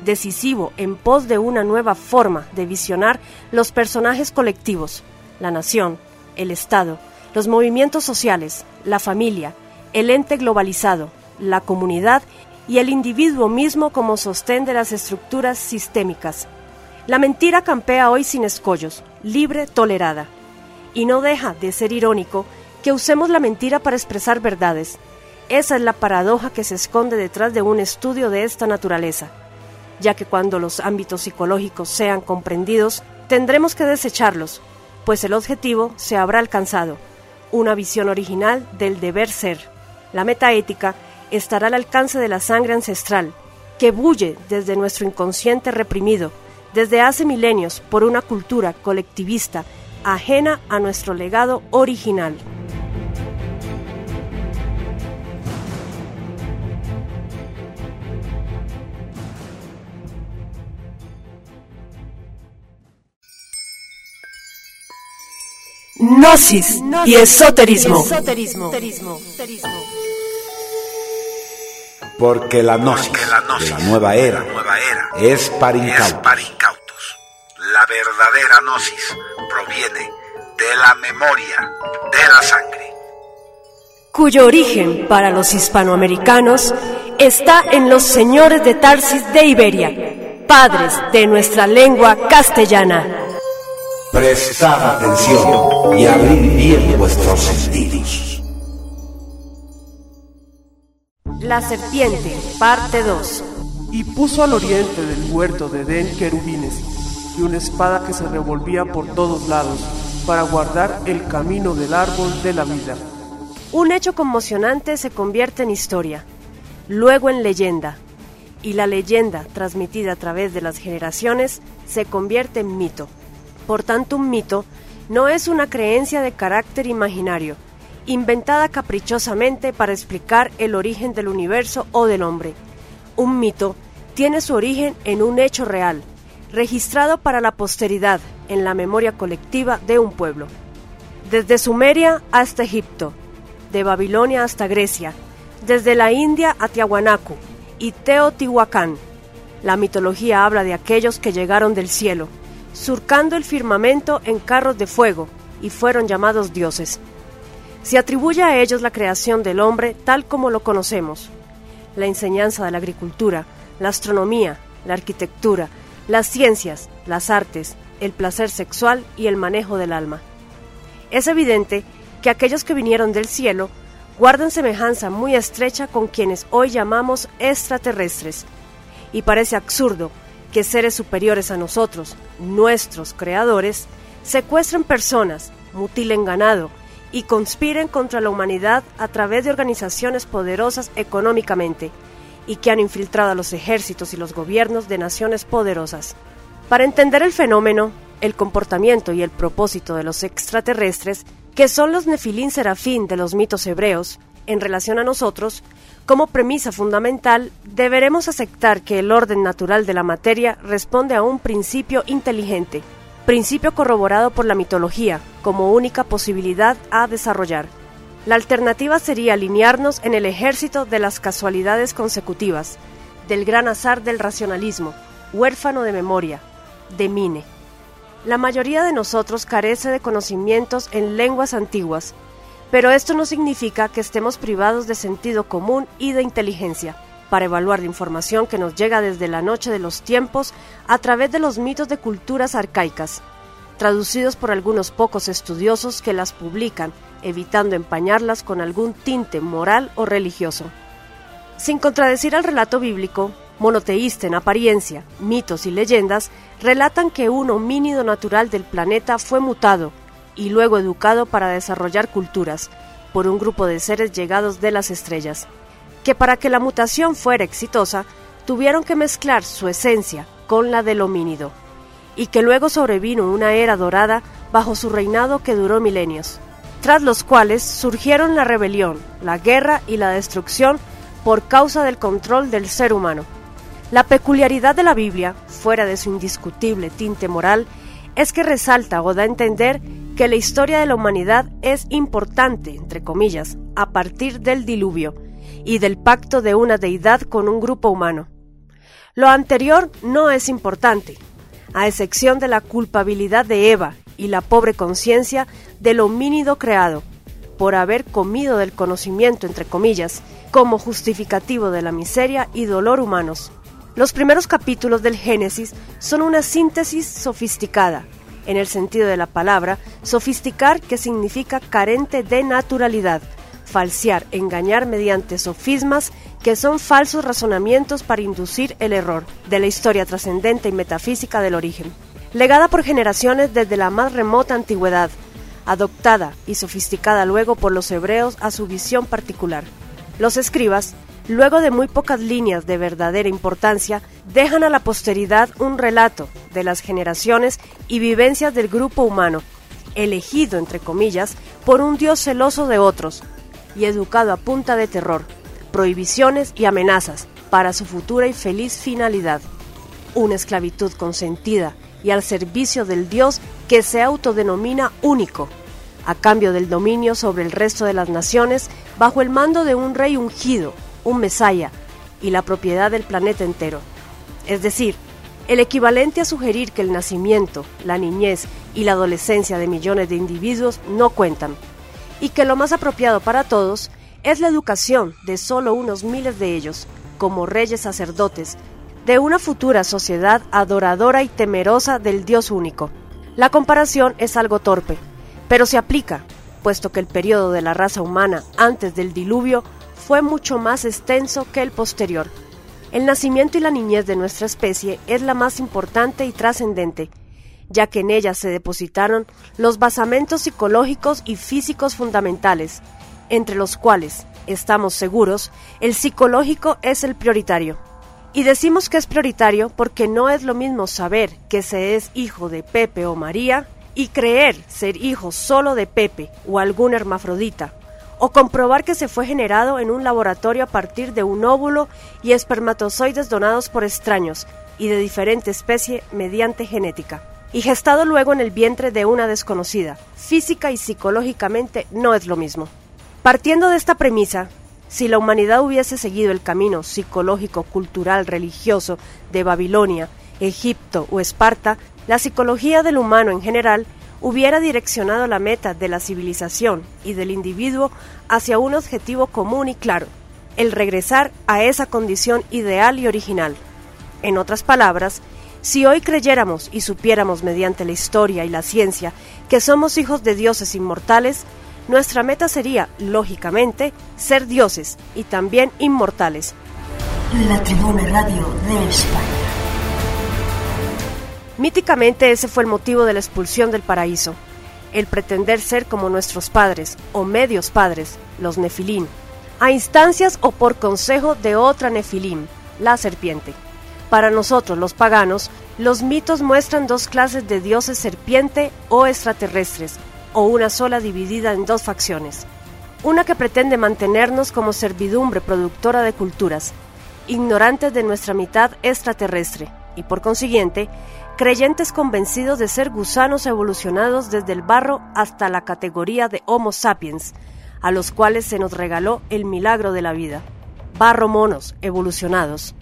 decisivo en pos de una nueva forma de visionar los personajes colectivos, la nación, el Estado, los movimientos sociales, la familia, el ente globalizado, la comunidad y el individuo mismo como sostén de las estructuras sistémicas. La mentira campea hoy sin escollos, libre, tolerada. Y no deja de ser irónico que usemos la mentira para expresar verdades. Esa es la paradoja que se esconde detrás de un estudio de esta naturaleza, ya que cuando los ámbitos psicológicos sean comprendidos, tendremos que desecharlos, pues el objetivo se habrá alcanzado, una visión original del deber ser. La metaética estará al alcance de la sangre ancestral, que bulle desde nuestro inconsciente reprimido, desde hace milenios por una cultura colectivista ajena a nuestro legado original. Gnosis y esoterismo. Porque la gnosis, de la nueva era, es para incautos. La verdadera gnosis proviene de la memoria de la sangre. Cuyo origen para los hispanoamericanos está en los señores de Tarsis de Iberia, padres de nuestra lengua castellana. Prestad atención y abrid bien vuestros sentidos. La serpiente, parte 2. Y puso al oriente del huerto de Edén querubines y una espada que se revolvía por todos lados para guardar el camino del árbol de la vida. Un hecho conmocionante se convierte en historia, luego en leyenda, y la leyenda, transmitida a través de las generaciones, se convierte en mito. Por tanto, un mito no es una creencia de carácter imaginario, inventada caprichosamente para explicar el origen del universo o del hombre. Un mito tiene su origen en un hecho real, registrado para la posteridad en la memoria colectiva de un pueblo. Desde Sumeria hasta Egipto, de Babilonia hasta Grecia, desde la India a Tiahuanaco y Teotihuacán. La mitología habla de aquellos que llegaron del cielo, surcando el firmamento en carros de fuego, y fueron llamados dioses. Se atribuye a ellos la creación del hombre tal como lo conocemos, la enseñanza de la agricultura, la astronomía, la arquitectura, las ciencias, las artes, el placer sexual y el manejo del alma. Es evidente que aquellos que vinieron del cielo guardan semejanza muy estrecha con quienes hoy llamamos extraterrestres, y parece absurdo que seres superiores a nosotros, nuestros creadores, secuestren personas, mutilen ganado y conspiren contra la humanidad a través de organizaciones poderosas económicamente y que han infiltrado a los ejércitos y los gobiernos de naciones poderosas. Para entender el fenómeno, el comportamiento y el propósito de los extraterrestres, que son los nefilín serafín de los mitos hebreos, en relación a nosotros, como premisa fundamental, deberemos aceptar que el orden natural de la materia responde a un principio inteligente, principio corroborado por la mitología como única posibilidad a desarrollar. La alternativa sería alinearnos en el ejército de las casualidades consecutivas, del gran azar del racionalismo, huérfano de memoria, de Mine. La mayoría de nosotros carece de conocimientos en lenguas antiguas, pero esto no significa que estemos privados de sentido común y de inteligencia para evaluar la información que nos llega desde la noche de los tiempos a través de los mitos de culturas arcaicas, traducidos por algunos pocos estudiosos que las publican, evitando empañarlas con algún tinte moral o religioso. Sin contradecir al relato bíblico, monoteísta en apariencia, mitos y leyendas relatan que un homínido natural del planeta fue mutado y luego educado para desarrollar culturas por un grupo de seres llegados de las estrellas, que para que la mutación fuera exitosa tuvieron que mezclar su esencia con la del homínido, y que luego sobrevino una era dorada bajo su reinado que duró milenios, tras los cuales surgieron la rebelión, la guerra y la destrucción por causa del control del ser humano. La peculiaridad de la Biblia, fuera de su indiscutible tinte moral, es que resalta o da a entender que la historia de la humanidad es importante, entre comillas, a partir del diluvio y del pacto de una deidad con un grupo humano. Lo anterior no es importante, a excepción de la culpabilidad de Eva y la pobre conciencia del homínido creado, por haber comido del conocimiento, entre comillas, como justificativo de la miseria y dolor humanos. Los primeros capítulos del Génesis son una síntesis sofisticada, en el sentido de la palabra, sofisticar que significa carente de naturalidad, falsear, engañar mediante sofismas que son falsos razonamientos para inducir el error de la historia trascendente y metafísica del origen, legada por generaciones desde la más remota antigüedad, adoptada y sofisticada luego por los hebreos a su visión particular. Los escribas, luego de muy pocas líneas de verdadera importancia, dejan a la posteridad un relato de las generaciones y vivencias del grupo humano, elegido, entre comillas, por un Dios celoso de otros y educado a punta de terror, prohibiciones y amenazas para su futura y feliz finalidad. Una esclavitud consentida y al servicio del Dios que se autodenomina único, a cambio del dominio sobre el resto de las naciones bajo el mando de un rey ungido, un mesaya, y la propiedad del planeta entero. Es decir, el equivalente a sugerir que el nacimiento, la niñez y la adolescencia de millones de individuos no cuentan, y que lo más apropiado para todos es la educación de solo unos miles de ellos, como reyes sacerdotes, de una futura sociedad adoradora y temerosa del Dios único. La comparación es algo torpe, pero se aplica, puesto que el periodo de la raza humana antes del diluvio fue mucho más extenso que el posterior. El nacimiento y la niñez de nuestra especie es la más importante y trascendente, ya que en ella se depositaron los basamentos psicológicos y físicos fundamentales, entre los cuales, estamos seguros, el psicológico es el prioritario. Y decimos que es prioritario porque no es lo mismo saber que se es hijo de Pepe o María y creer ser hijo solo de Pepe o algún hermafrodita, o comprobar que se fue generado en un laboratorio a partir de un óvulo y espermatozoides donados por extraños y de diferente especie mediante genética y gestado luego en el vientre de una desconocida. Física y psicológicamente no es lo mismo. Partiendo de esta premisa, Si la humanidad hubiese seguido el camino psicológico, cultural, religioso de Babilonia, Egipto o Esparta, la psicología del humano en general hubiera direccionado la meta de la civilización y del individuo hacia un objetivo común y claro, el regresar a esa condición ideal y original. En otras palabras, si hoy creyéramos y supiéramos mediante la historia y la ciencia que somos hijos de dioses inmortales, nuestra meta sería, lógicamente, ser dioses y también inmortales. La Tribuna Radio de España. Míticamente ese fue el motivo de la expulsión del paraíso, el pretender ser como nuestros padres o medios padres, los nefilim, a instancias o por consejo de otra nefilim, la serpiente. Para nosotros los paganos, los mitos muestran dos clases de dioses serpiente o extraterrestres, o una sola dividida en dos facciones. Una que pretende mantenernos como servidumbre productora de culturas, ignorantes de nuestra mitad extraterrestre, y por consiguiente, creyentes convencidos de ser gusanos evolucionados desde el barro hasta la categoría de Homo sapiens, a los cuales se nos regaló el milagro de la vida. Barro monos evolucionados.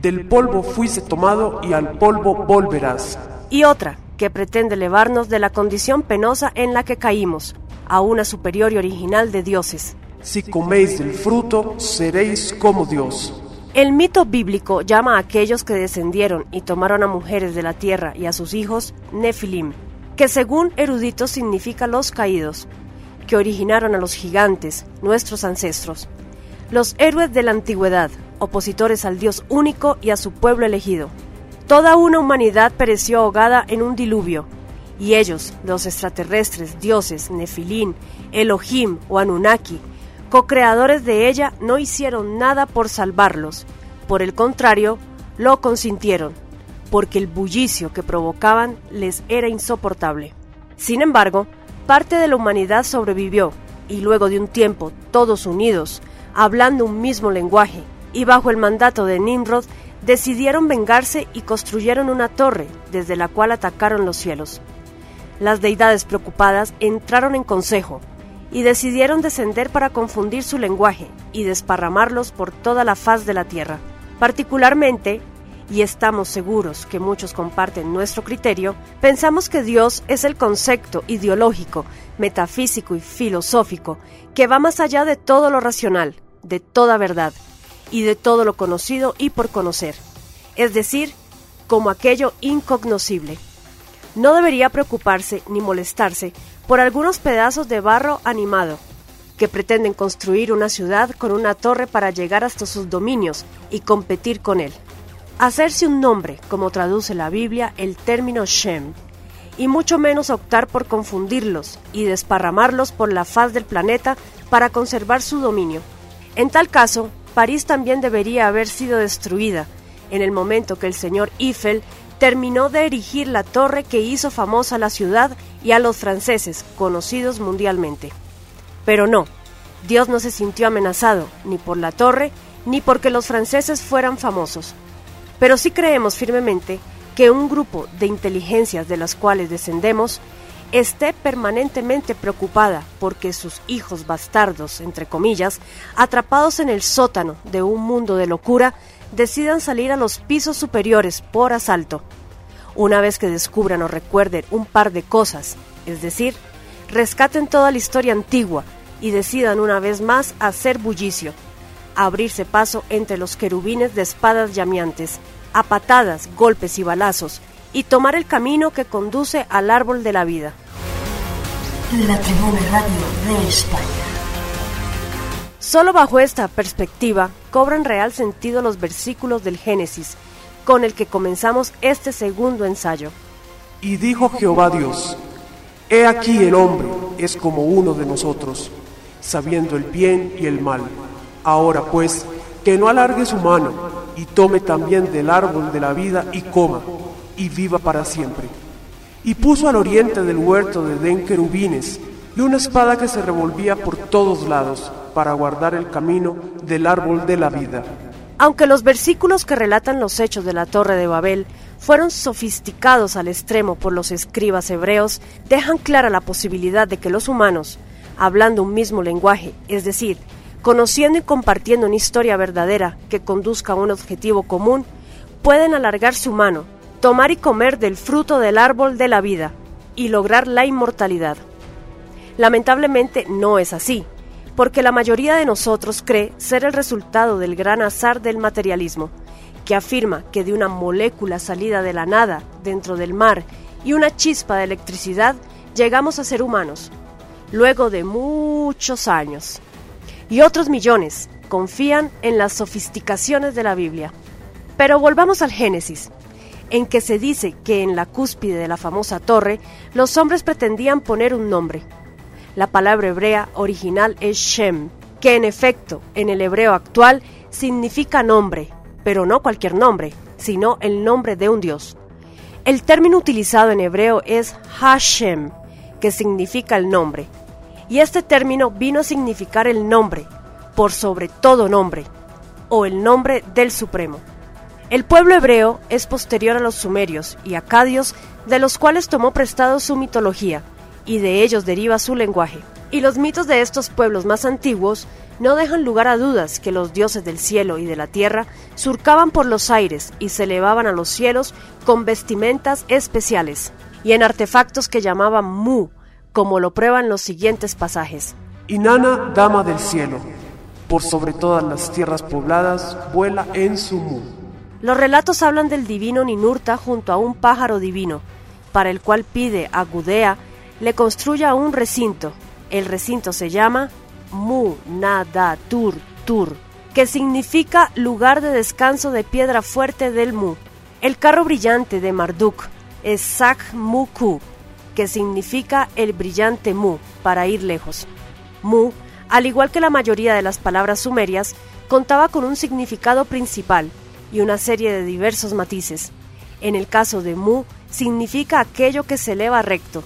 Del polvo fuiste tomado y al polvo volverás. Y otra, que pretende elevarnos de la condición penosa en la que caímos, a una superior y original de dioses. Si coméis del fruto, seréis como Dios. El mito bíblico llama a aquellos que descendieron y tomaron a mujeres de la tierra y a sus hijos Nefilim, que según eruditos significa los caídos, que originaron a los gigantes, nuestros ancestros, los héroes de la antigüedad, opositores al Dios único y a su pueblo elegido. Toda una humanidad pereció ahogada en un diluvio, y ellos, los extraterrestres, dioses, Nefilín, Elohim o Anunnaki, co-creadores de ella, no hicieron nada por salvarlos. Por el contrario, lo consintieron, porque el bullicio que provocaban les era insoportable. Sin embargo, parte de la humanidad sobrevivió, y luego de un tiempo, todos unidos, hablando un mismo lenguaje, y bajo el mandato de Nimrod, decidieron vengarse y construyeron una torre desde la cual atacaron los cielos. Las deidades preocupadas entraron en consejo y decidieron descender para confundir su lenguaje y desparramarlos por toda la faz de la tierra. Particularmente, y estamos seguros que muchos comparten nuestro criterio, pensamos que Dios es el concepto ideológico, metafísico y filosófico que va más allá de todo lo racional, de toda verdad, y de todo lo conocido y por conocer, es decir, como aquello incognoscible. No debería preocuparse ni molestarse por algunos pedazos de barro animado, que pretenden construir una ciudad con una torre para llegar hasta sus dominios y competir con él. Hacerse un nombre, como traduce la Biblia el término Shem, y mucho menos optar por confundirlos y desparramarlos por la faz del planeta para conservar su dominio. En tal caso, París también debería haber sido destruida en el momento que el señor Eiffel terminó de erigir la torre que hizo famosa la ciudad y a los franceses, conocidos mundialmente. Pero no, Dios no se sintió amenazado ni por la torre ni porque los franceses fueran famosos. Pero sí creemos firmemente que un grupo de inteligencias de las cuales descendemos esté permanentemente preocupada porque sus hijos bastardos, entre comillas, atrapados en el sótano de un mundo de locura, decidan salir a los pisos superiores por asalto. Una vez que descubran o recuerden un par de cosas, es decir, rescaten toda la historia antigua y decidan una vez más hacer bullicio, abrirse paso entre los querubines de espadas llameantes, a patadas, golpes y balazos, y tomar el camino que conduce al árbol de la vida. La Tribuna Radio de España. Solo bajo esta perspectiva cobran real sentido los versículos del Génesis, con el que comenzamos este segundo ensayo. Y dijo Jehová Dios, He aquí el hombre es como uno de nosotros, sabiendo el bien y el mal. Ahora pues, que no alargue su mano y tome también del árbol de la vida y coma, y viva para siempre. Y puso al oriente del huerto de Edén querubines y una espada que se revolvía por todos lados para guardar el camino del árbol de la vida. Aunque los versículos que relatan los hechos de la Torre de Babel fueron sofisticados al extremo por los escribas hebreos, dejan clara la posibilidad de que los humanos, hablando un mismo lenguaje, es decir, conociendo y compartiendo una historia verdadera que conduzca a un objetivo común, pueden alargar su mano, tomar y comer del fruto del árbol de la vida y lograr la inmortalidad. Lamentablemente no es así, porque la mayoría de nosotros cree ser el resultado del gran azar del materialismo, que afirma que de una molécula salida de la nada dentro del mar y una chispa de electricidad llegamos a ser humanos, luego de muchos años. Y otros millones confían en las sofisticaciones de la Biblia. Pero volvamos al Génesis, en que se dice que en la cúspide de la famosa torre los hombres pretendían poner un nombre. La palabra hebrea original es Shem, que en efecto en el hebreo actual significa nombre, pero no cualquier nombre, sino el nombre de un dios. El término utilizado en hebreo es Hashem, que significa el nombre, y este término vino a significar el nombre, por sobre todo nombre, o el nombre del Supremo. El pueblo hebreo es posterior a los sumerios y acadios, de los cuales tomó prestado su mitología, y de ellos deriva su lenguaje. Y los mitos de estos pueblos más antiguos no dejan lugar a dudas que los dioses del cielo y de la tierra surcaban por los aires y se elevaban a los cielos con vestimentas especiales y en artefactos que llamaban Mu, como lo prueban los siguientes pasajes. Inanna, dama del cielo, por sobre todas las tierras pobladas, vuela en su Mu. Los relatos hablan del divino Ninurta junto a un pájaro divino, para el cual pide a Gudea construya un recinto. El recinto se llama Mu Nada Tur Tur, que significa lugar de descanso de piedra fuerte del Mu. El carro brillante de Marduk es Sak Muku, que significa el brillante Mu, para ir lejos. Mu, al igual que la mayoría de las palabras sumerias, contaba con un significado principal y una serie de diversos matices. En el caso de Mu, significa aquello que se eleva recto,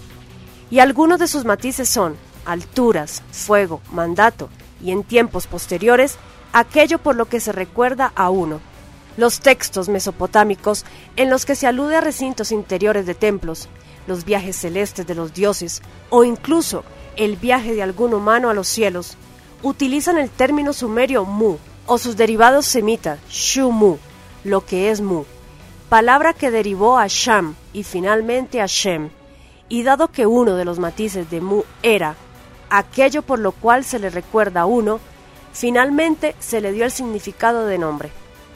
y algunos de sus matices son alturas, fuego, mandato y en tiempos posteriores aquello por lo que se recuerda a uno. Los textos mesopotámicos en los que se alude a recintos interiores de templos, los viajes celestes de los dioses o incluso el viaje de algún humano a los cielos, utilizan el término sumerio mu o sus derivados semitas shu-mu, lo que es mu, palabra que derivó a Sham y finalmente a Shem. Y dado que uno de los matices de mu era aquello por lo cual se le recuerda a uno, finalmente se le dio el significado de nombre.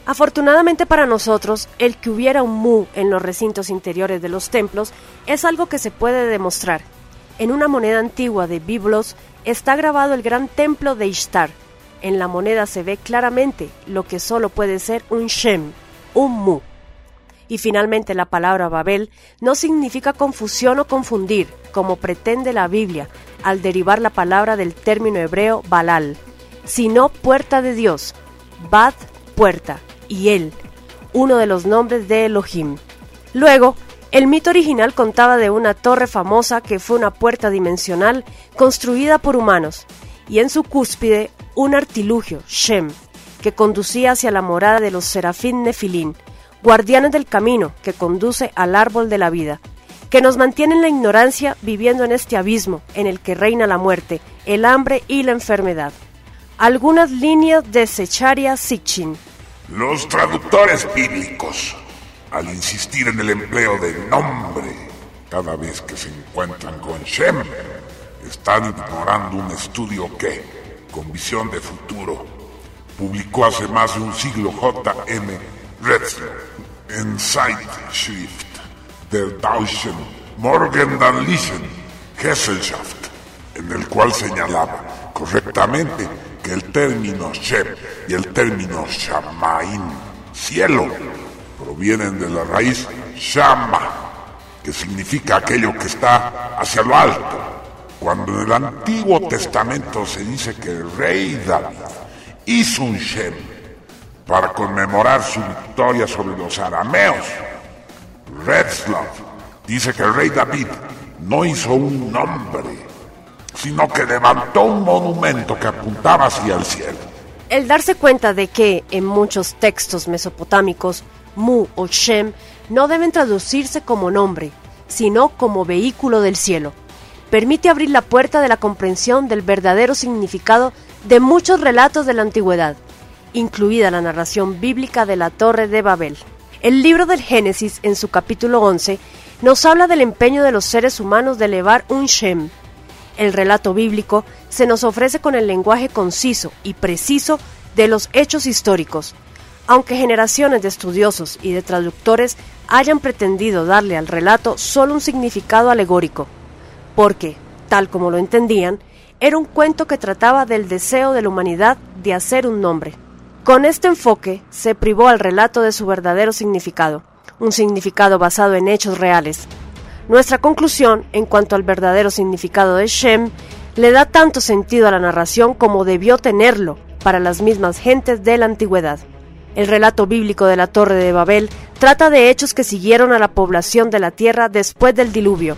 Afortunadamente para nosotros, el que hubiera un mu en los recintos interiores de los templos es algo que se puede demostrar. En una moneda antigua de Biblos está grabado el gran templo de Ishtar. En la moneda se ve claramente lo que solo puede ser un Shem, un mu. Y finalmente la palabra Babel no significa confusión o confundir, como pretende la Biblia, al derivar la palabra del término hebreo Balal, sino puerta de Dios, Bad, puerta, y él, uno de los nombres de Elohim. Luego, el mito original contaba de una torre famosa que fue una puerta dimensional construida por humanos, y en su cúspide un artilugio, Shem, que conducía hacia la morada de los serafín nefilín, guardianes del camino que conduce al árbol de la vida que nos mantiene en la ignorancia viviendo en este abismo en el que reina la muerte, el hambre y la enfermedad. Algunas líneas de Secharia Sitchin. Los traductores bíblicos, al insistir en el empleo de nombre cada vez que se encuentran con Shem, están ignorando un estudio que, con visión de futuro, publicó hace más de un siglo J.M. Retzler en Zeitschrift der Deutschen Morgendanlichen Gesellschaft, en el cual señalaba correctamente que el término Shem y el término Shamaim, cielo, provienen de la raíz Shama, que significa aquello que está hacia lo alto. Cuando en el Antiguo Testamento se dice que el rey David hizo un Shem para conmemorar su victoria sobre los arameos, Retzlaff dice que el rey David no hizo un nombre, sino que levantó un monumento que apuntaba hacia el cielo. El darse cuenta de que en muchos textos mesopotámicos Mu o Shem no deben traducirse como nombre, sino como vehículo del cielo, permite abrir la puerta de la comprensión del verdadero significado de muchos relatos de la antigüedad, incluida la narración bíblica de la Torre de Babel. El libro del Génesis, en su capítulo 11, nos habla del empeño de los seres humanos de elevar un Shem. El relato bíblico se nos ofrece con el lenguaje conciso y preciso de los hechos históricos, aunque generaciones de estudiosos y de traductores hayan pretendido darle al relato solo un significado alegórico, porque, tal como lo entendían, era un cuento que trataba del deseo de la humanidad de hacer un nombre. Con este enfoque se privó al relato de su verdadero significado, un significado basado en hechos reales. Nuestra conclusión en cuanto al verdadero significado de Shem le da tanto sentido a la narración como debió tenerlo para las mismas gentes de la antigüedad. El relato bíblico de la Torre de Babel trata de hechos que siguieron a la población de la tierra después del diluvio.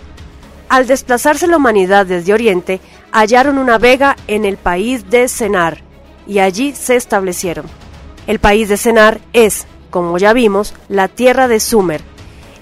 Al desplazarse la humanidad desde Oriente, hallaron una vega en el país de Senar y allí se establecieron. El país de Senar es, como ya vimos, la tierra de Sumer,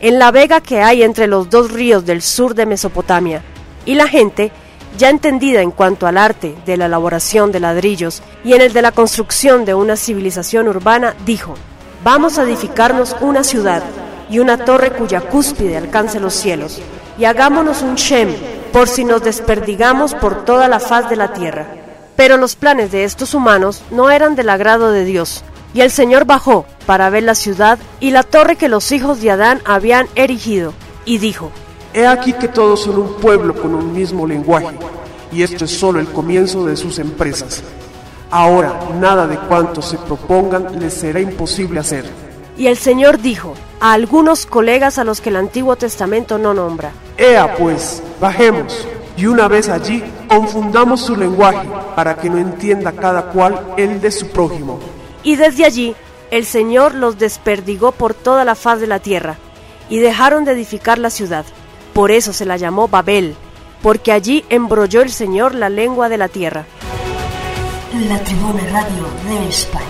en la vega que hay entre los dos ríos del sur de Mesopotamia, y la gente ya entendida en cuanto al arte de la elaboración de ladrillos y en el de la construcción de una civilización urbana, dijo, vamos a edificarnos una ciudad y una torre cuya cúspide alcance los cielos, y hagámonos un Shem, por si nos desperdigamos por toda la faz de la tierra. Pero los planes de estos humanos no eran del agrado de Dios, y el Señor bajó para ver la ciudad y la torre que los hijos de Adán habían erigido, y dijo, He aquí que todos son un pueblo con un mismo lenguaje, y esto es solo el comienzo de sus empresas. Ahora, nada de cuanto se propongan les será imposible hacer. Y el Señor dijo a algunos colegas a los que el Antiguo Testamento no nombra, Ea pues, bajemos, y una vez allí, confundamos su lenguaje, para que no entienda cada cual el de su prójimo. Y desde allí, el Señor los desperdigó por toda la faz de la tierra, y dejaron de edificar la ciudad. Por eso se la llamó Babel, porque allí embrolló el Señor la lengua de la tierra. La Tribuna Radio de España.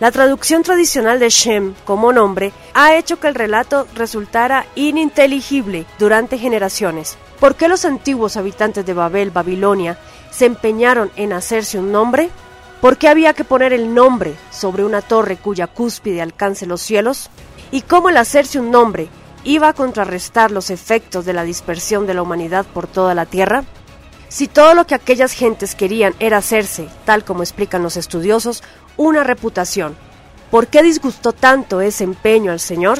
La traducción tradicional de Shem como nombre ha hecho que el relato resultara ininteligible durante generaciones. ¿Por qué los antiguos habitantes de Babel, Babilonia, se empeñaron en hacerse un nombre? ¿Por qué había que poner el nombre sobre una torre cuya cúspide alcance los cielos? ¿Y cómo el hacerse un nombre iba a contrarrestar los efectos de la dispersión de la humanidad por toda la tierra? Si todo lo que aquellas gentes querían era hacerse, tal como explican los estudiosos, una reputación, ¿por qué disgustó tanto ese empeño al Señor?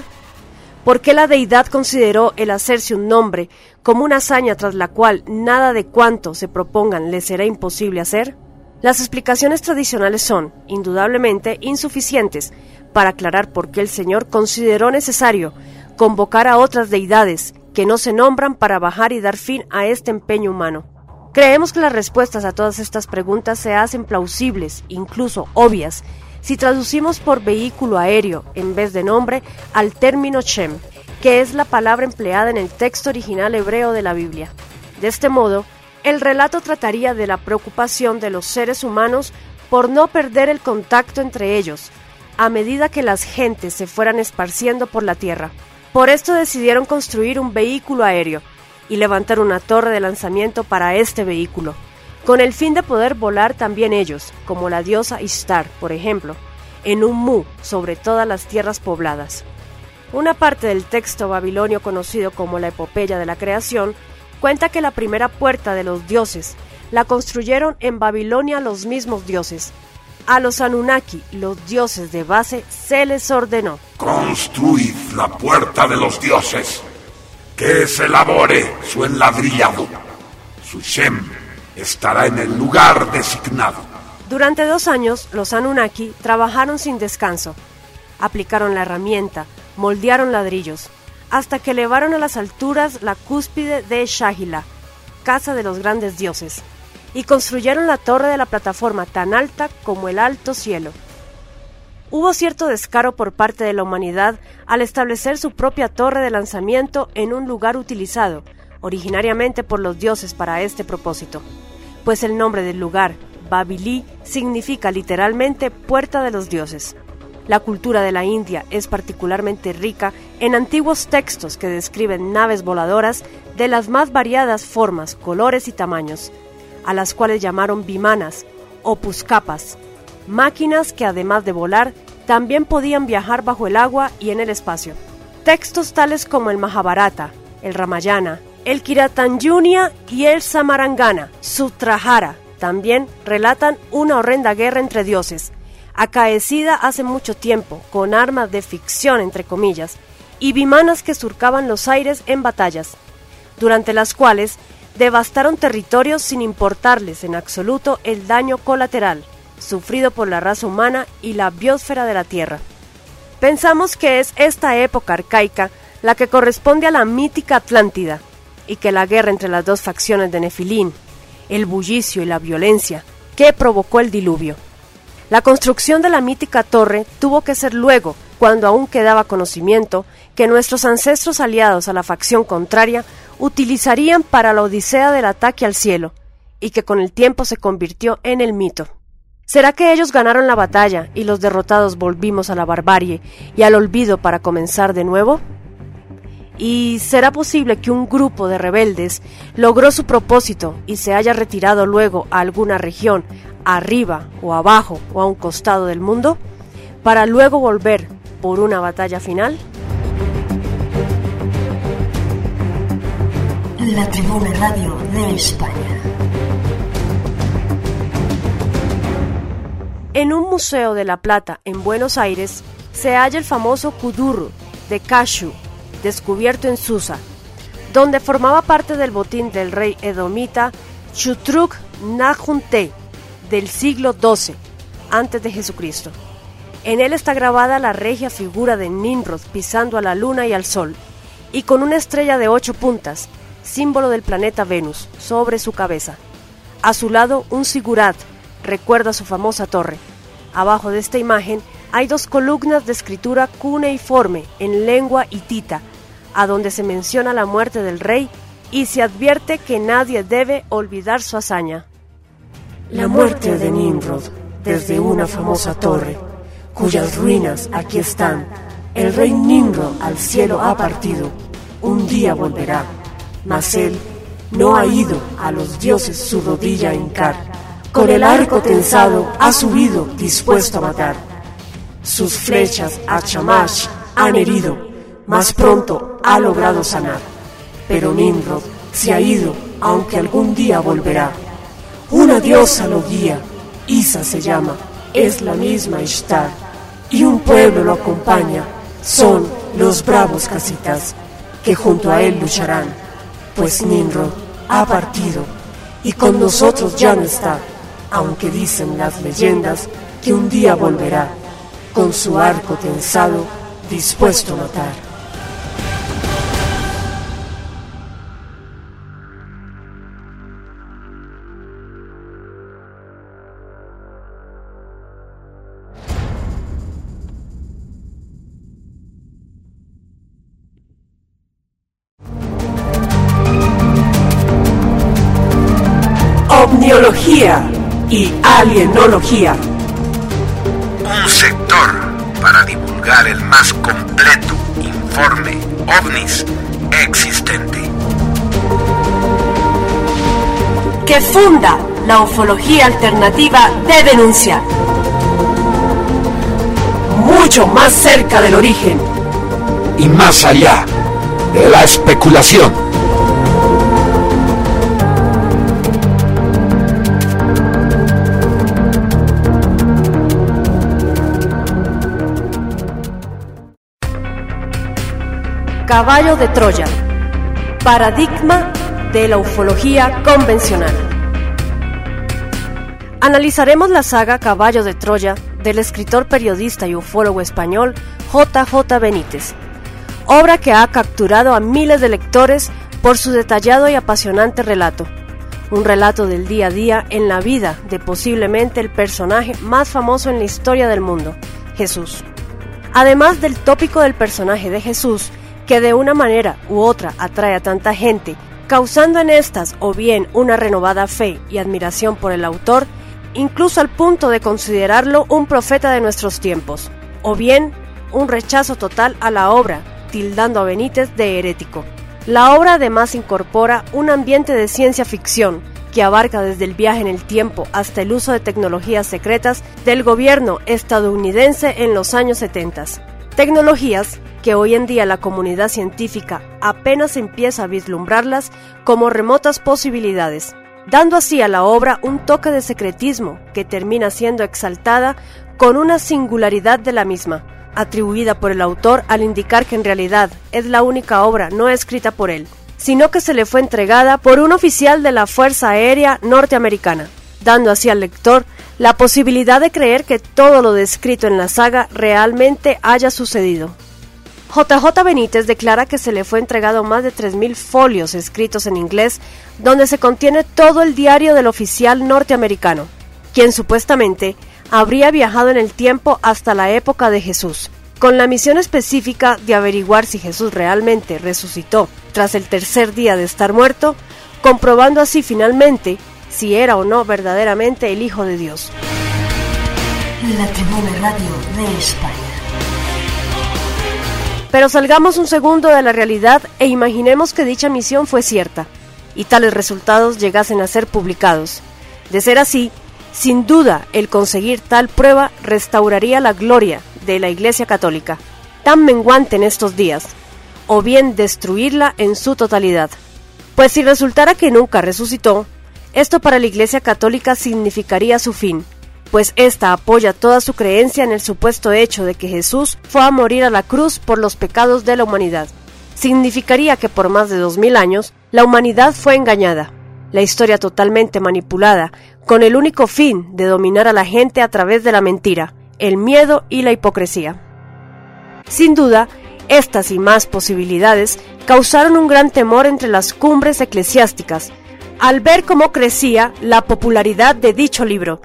¿Por qué la deidad consideró el hacerse un nombre como una hazaña tras la cual nada de cuanto se propongan le será imposible hacer? Las explicaciones tradicionales son, indudablemente, insuficientes para aclarar por qué el Señor consideró necesario convocar a otras deidades que no se nombran para bajar y dar fin a este empeño humano. Creemos que las respuestas a todas estas preguntas se hacen plausibles, incluso obvias, si traducimos por vehículo aéreo en vez de nombre al término Shem, que es la palabra empleada en el texto original hebreo de la Biblia. De este modo, el relato trataría de la preocupación de los seres humanos por no perder el contacto entre ellos, a medida que las gentes se fueran esparciendo por la tierra. Por esto decidieron construir un vehículo aéreo y levantar una torre de lanzamiento para este vehículo, con el fin de poder volar también ellos, como la diosa Ishtar, por ejemplo, en un mu sobre todas las tierras pobladas. Una parte del texto babilonio conocido como la epopeya de la creación cuenta que la primera puerta de los dioses la construyeron en Babilonia los mismos dioses, a los Anunnaki, los dioses de base, se les ordenó. Construid la puerta de los dioses, que se elabore su enladrillado. Su Shem estará en el lugar designado. Durante dos años, los Anunnaki trabajaron sin descanso. Aplicaron la herramienta, moldearon ladrillos, hasta que elevaron a las alturas la cúspide de Shahila, casa de los grandes dioses y construyeron la torre de la plataforma tan alta como el alto cielo. Hubo cierto descaro por parte de la humanidad al establecer su propia torre de lanzamiento en un lugar utilizado originariamente por los dioses para este propósito, pues el nombre del lugar, Babili, significa literalmente puerta de los dioses. La cultura de la India es particularmente rica en antiguos textos que describen naves voladoras de las más variadas formas, colores y tamaños, a las cuales llamaron bimanas o puscapas, máquinas que además de volar también podían viajar bajo el agua y en el espacio. Textos tales como el Mahabharata, el Ramayana, el Kiratanyunya y el Samarangana, Sutrahara, también relatan una horrenda guerra entre dioses, acaecida hace mucho tiempo, con armas de ficción entre comillas, y bimanas que surcaban los aires en batallas, durante las cuales devastaron territorios sin importarles en absoluto el daño colateral sufrido por la raza humana y la biosfera de la Tierra. Pensamos que es esta época arcaica la que corresponde a la mítica Atlántida, y que la guerra entre las dos facciones de Nefilín, el bullicio y la violencia, que provocó el diluvio. La construcción de la mítica torre tuvo que ser luego, cuando aún quedaba conocimiento, que nuestros ancestros aliados a la facción contraria utilizarían para la odisea del ataque al cielo, y que con el tiempo se convirtió en el mito. ¿Será que ellos ganaron la batalla y los derrotados volvimos a la barbarie y al olvido para comenzar de nuevo? ¿Y será posible que un grupo de rebeldes logró su propósito y se haya retirado luego a alguna región, arriba o abajo o a un costado del mundo, para luego volver por una batalla final? La Tribuna Radio de España. En un museo de La Plata, en Buenos Aires, se halla el famoso Kudurru de Kashu, descubierto en Susa, donde formaba parte del botín del rey edomita Chutruk Nahunte del siglo XII antes de Jesucristo. En él está grabada la regia figura de Nimrod pisando a la luna y al sol, y con una estrella de ocho puntas, símbolo del planeta Venus, sobre su cabeza. A su lado un sigurat, recuerda su famosa torre. Abajo de esta imagen hay dos columnas de escritura cuneiforme en lengua hitita, a donde se menciona la muerte del rey y se advierte que nadie debe olvidar su hazaña. La muerte de Nimrod desde una famosa torre, cuyas ruinas aquí están. El rey Nimrod al cielo ha partido, un día volverá, mas él no ha ido a los dioses su rodilla a hincar. Con el arco tensado ha subido dispuesto a matar. Sus flechas a Chamash han herido, más pronto ha logrado sanar. Pero Nimrod se ha ido, aunque algún día volverá. Una diosa lo guía, Isa se llama, es la misma Ishtar, y un pueblo lo acompaña, son los bravos casitas, que junto a él lucharán, pues Nimrod ha partido, y con nosotros ya no está, aunque dicen las leyendas que un día volverá, con su arco tensado, dispuesto a matar. Y alienología. Un sector para divulgar el más completo informe ovnis existente. Que funda la ufología alternativa de denuncia. Mucho más cerca del origen. Y más allá de la especulación. Caballo de Troya. Paradigma de la ufología convencional. Analizaremos la saga Caballo de Troya del escritor, periodista y ufólogo español J.J. Benítez, obra que ha capturado a miles de lectores por su detallado y apasionante relato, un relato del día a día en la vida de posiblemente el personaje más famoso en la historia del mundo, Jesús. Además del tópico del personaje de Jesús, que de una manera u otra atrae a tanta gente, causando en estas o bien una renovada fe y admiración por el autor, incluso al punto de considerarlo un profeta de nuestros tiempos. o bien un rechazo total a la obra, tildando a Benítez de herético. La obra además incorpora un ambiente de ciencia ficción que abarca desde el viaje en el tiempo hasta el uso de tecnologías secretas del gobierno estadounidense en los años 70. Tecnologías que hoy en día la comunidad científica apenas empieza a vislumbrarlas como remotas posibilidades, dando así a la obra un toque de secretismo que termina siendo exaltada con una singularidad de la misma, atribuida por el autor al indicar que en realidad es la única obra no escrita por él, sino que se le fue entregada por un oficial de la Fuerza Aérea norteamericana, dando así al lector la posibilidad de creer que todo lo descrito en la saga realmente haya sucedido. JJ Benítez declara que se le fue entregado más de 3.000 folios escritos en inglés donde se contiene todo el diario del oficial norteamericano, quien supuestamente habría viajado en el tiempo hasta la época de Jesús, con la misión específica de averiguar si Jesús realmente resucitó tras el tercer día de estar muerto, comprobando así finalmente si era o no verdaderamente el Hijo de Dios. La Radio de España. Pero salgamos un segundo de la realidad e imaginemos que dicha misión fue cierta y tales resultados llegasen a ser publicados. De ser así, sin duda el conseguir tal prueba restauraría la gloria de la Iglesia Católica, tan menguante en estos días, o bien destruirla en su totalidad. Pues si resultara que nunca resucitó, esto para la Iglesia Católica significaría su fin, pues ésta apoya toda su creencia en el supuesto hecho de que Jesús fue a morir a la cruz por los pecados de la humanidad. Significaría que por más de dos mil años la humanidad fue engañada, la historia totalmente manipulada, con el único fin de dominar a la gente a través de la mentira, el miedo y la hipocresía. Sin duda, estas y más posibilidades causaron un gran temor entre las cumbres eclesiásticas, al ver cómo crecía la popularidad de dicho libro.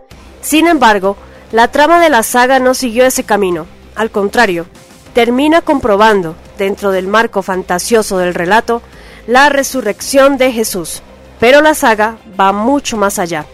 Sin embargo, la trama de la saga no siguió ese camino, al contrario, termina comprobando, dentro del marco fantasioso del relato, la resurrección de Jesús. Pero la saga va mucho más allá.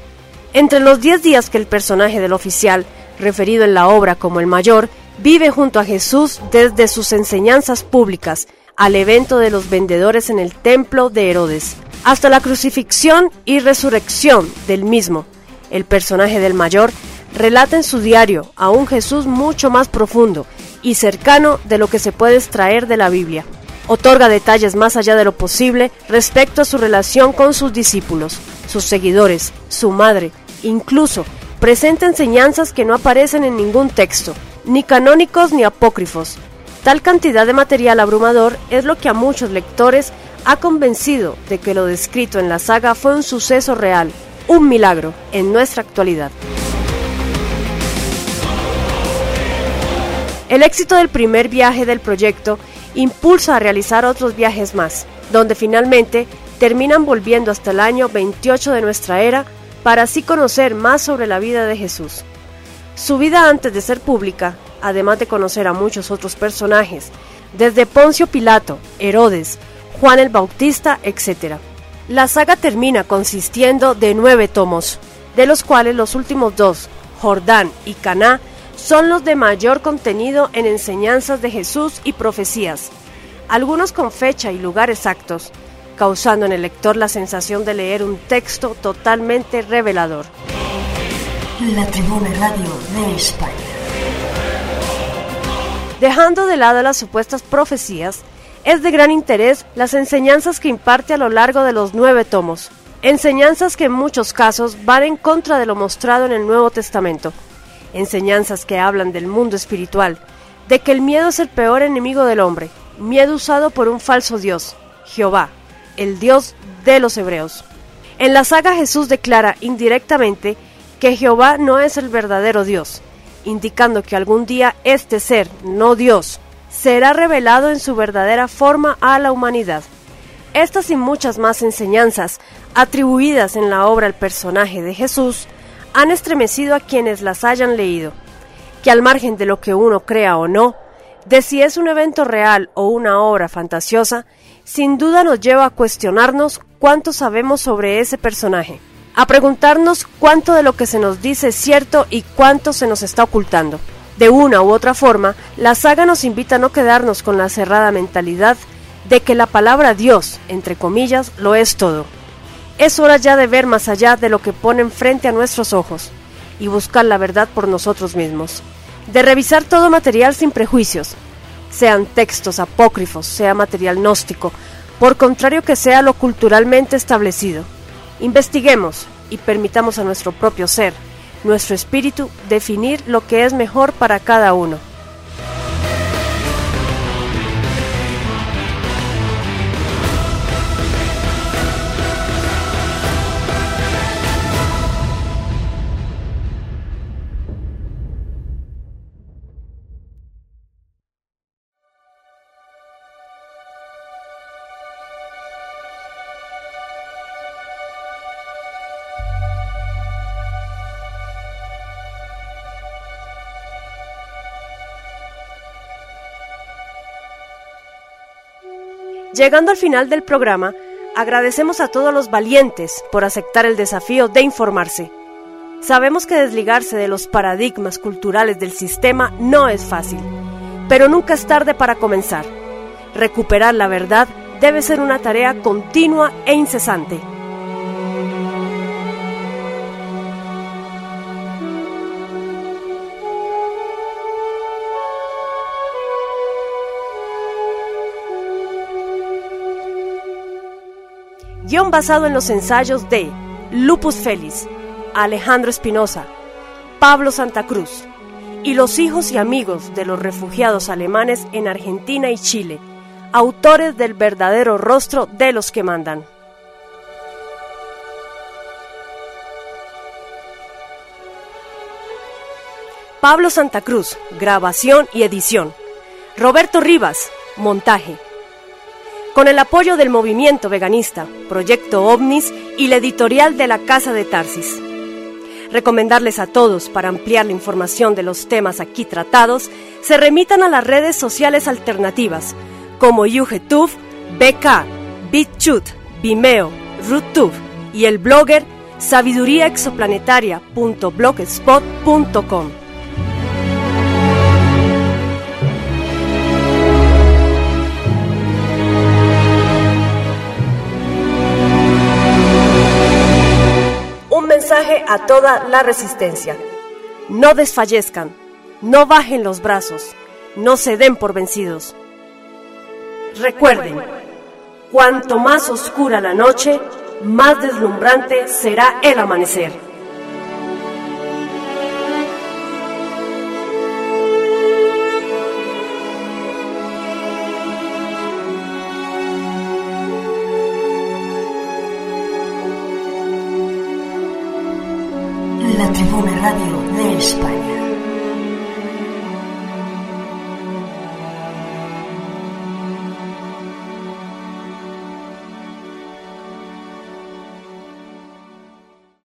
Entre los diez días que el personaje del oficial, referido en la obra como el mayor, vive junto a Jesús desde sus enseñanzas públicas al evento de los vendedores en el templo de Herodes, hasta la crucifixión y resurrección del mismo. El personaje del mayor relata en su diario a un Jesús mucho más profundo y cercano de lo que se puede extraer de la Biblia. Otorga detalles más allá de lo posible respecto a su relación con sus discípulos, sus seguidores, su madre, incluso presenta enseñanzas que no aparecen en ningún texto, ni canónicos ni apócrifos. Tal cantidad de material abrumador es lo que a muchos lectores ha convencido de que lo descrito en la saga fue un suceso real, un milagro en nuestra actualidad. El éxito del primer viaje del proyecto impulsa a realizar otros viajes más, donde finalmente terminan volviendo hasta el año 28 de nuestra era para así conocer más sobre la vida de Jesús. Su vida antes de ser pública, además de conocer a muchos otros personajes, desde Poncio Pilato, Herodes, Juan el Bautista, etc. La saga termina consistiendo de nueve tomos, de los cuales los últimos dos, Jordán y Caná, son los de mayor contenido en enseñanzas de Jesús y profecías, algunos con fecha y lugar exactos, causando en el lector la sensación de leer un texto totalmente revelador. La Tribuna Radio de España. Dejando de lado las supuestas profecías, es de gran interés las enseñanzas que imparte a lo largo de los nueve tomos, enseñanzas que en muchos casos van en contra de lo mostrado en el Nuevo Testamento, enseñanzas que hablan del mundo espiritual, de que el miedo es el peor enemigo del hombre, miedo usado por un falso Dios, Jehová, el Dios de los hebreos. En la saga Jesús declara indirectamente que Jehová no es el verdadero Dios, indicando que algún día este ser, no Dios, será revelado en su verdadera forma a la humanidad. Estas y muchas más enseñanzas atribuidas en la obra al personaje de Jesús han estremecido a quienes las hayan leído, que al margen de lo que uno crea o no, de si es un evento real o una obra fantasiosa, sin duda nos lleva a cuestionarnos cuánto sabemos sobre ese personaje, a preguntarnos cuánto de lo que se nos dice es cierto y cuánto se nos está ocultando. De una u otra forma, la saga nos invita a no quedarnos con la cerrada mentalidad de que la palabra Dios, entre comillas, lo es todo. Es hora ya de ver más allá de lo que ponen frente a nuestros ojos y buscar la verdad por nosotros mismos. De revisar todo material sin prejuicios, sean textos apócrifos, sea material gnóstico, por contrario que sea lo culturalmente establecido. Investiguemos y permitamos a nuestro propio ser, nuestro espíritu, definir lo que es mejor para cada uno. Llegando al final del programa, agradecemos a todos los valientes por aceptar el desafío de informarse. Sabemos que desligarse de los paradigmas culturales del sistema no es fácil, pero nunca es tarde para comenzar. Recuperar la verdad debe ser una tarea continua e incesante. Guion basado en los ensayos de Lupus Félix, Alejandro Espinosa, Pablo Santa Cruz y los hijos y amigos de los refugiados alemanes en Argentina y Chile, autores del verdadero rostro de los que mandan. Pablo Santa Cruz, grabación y edición. Roberto Rivas, montaje con el apoyo del movimiento veganista, Proyecto OVNIS y la editorial de la Casa de Tarsis. Recomendarles a todos, para ampliar la información de los temas aquí tratados, se remitan a las redes sociales alternativas como YouTube, BK, BitChute, Vimeo, RootTube y el blogger sabiduríaexoplanetaria.blogspot.com. a toda la resistencia. No desfallezcan, no bajen los brazos, no se den por vencidos. Recuerden, cuanto más oscura la noche, más deslumbrante será el amanecer.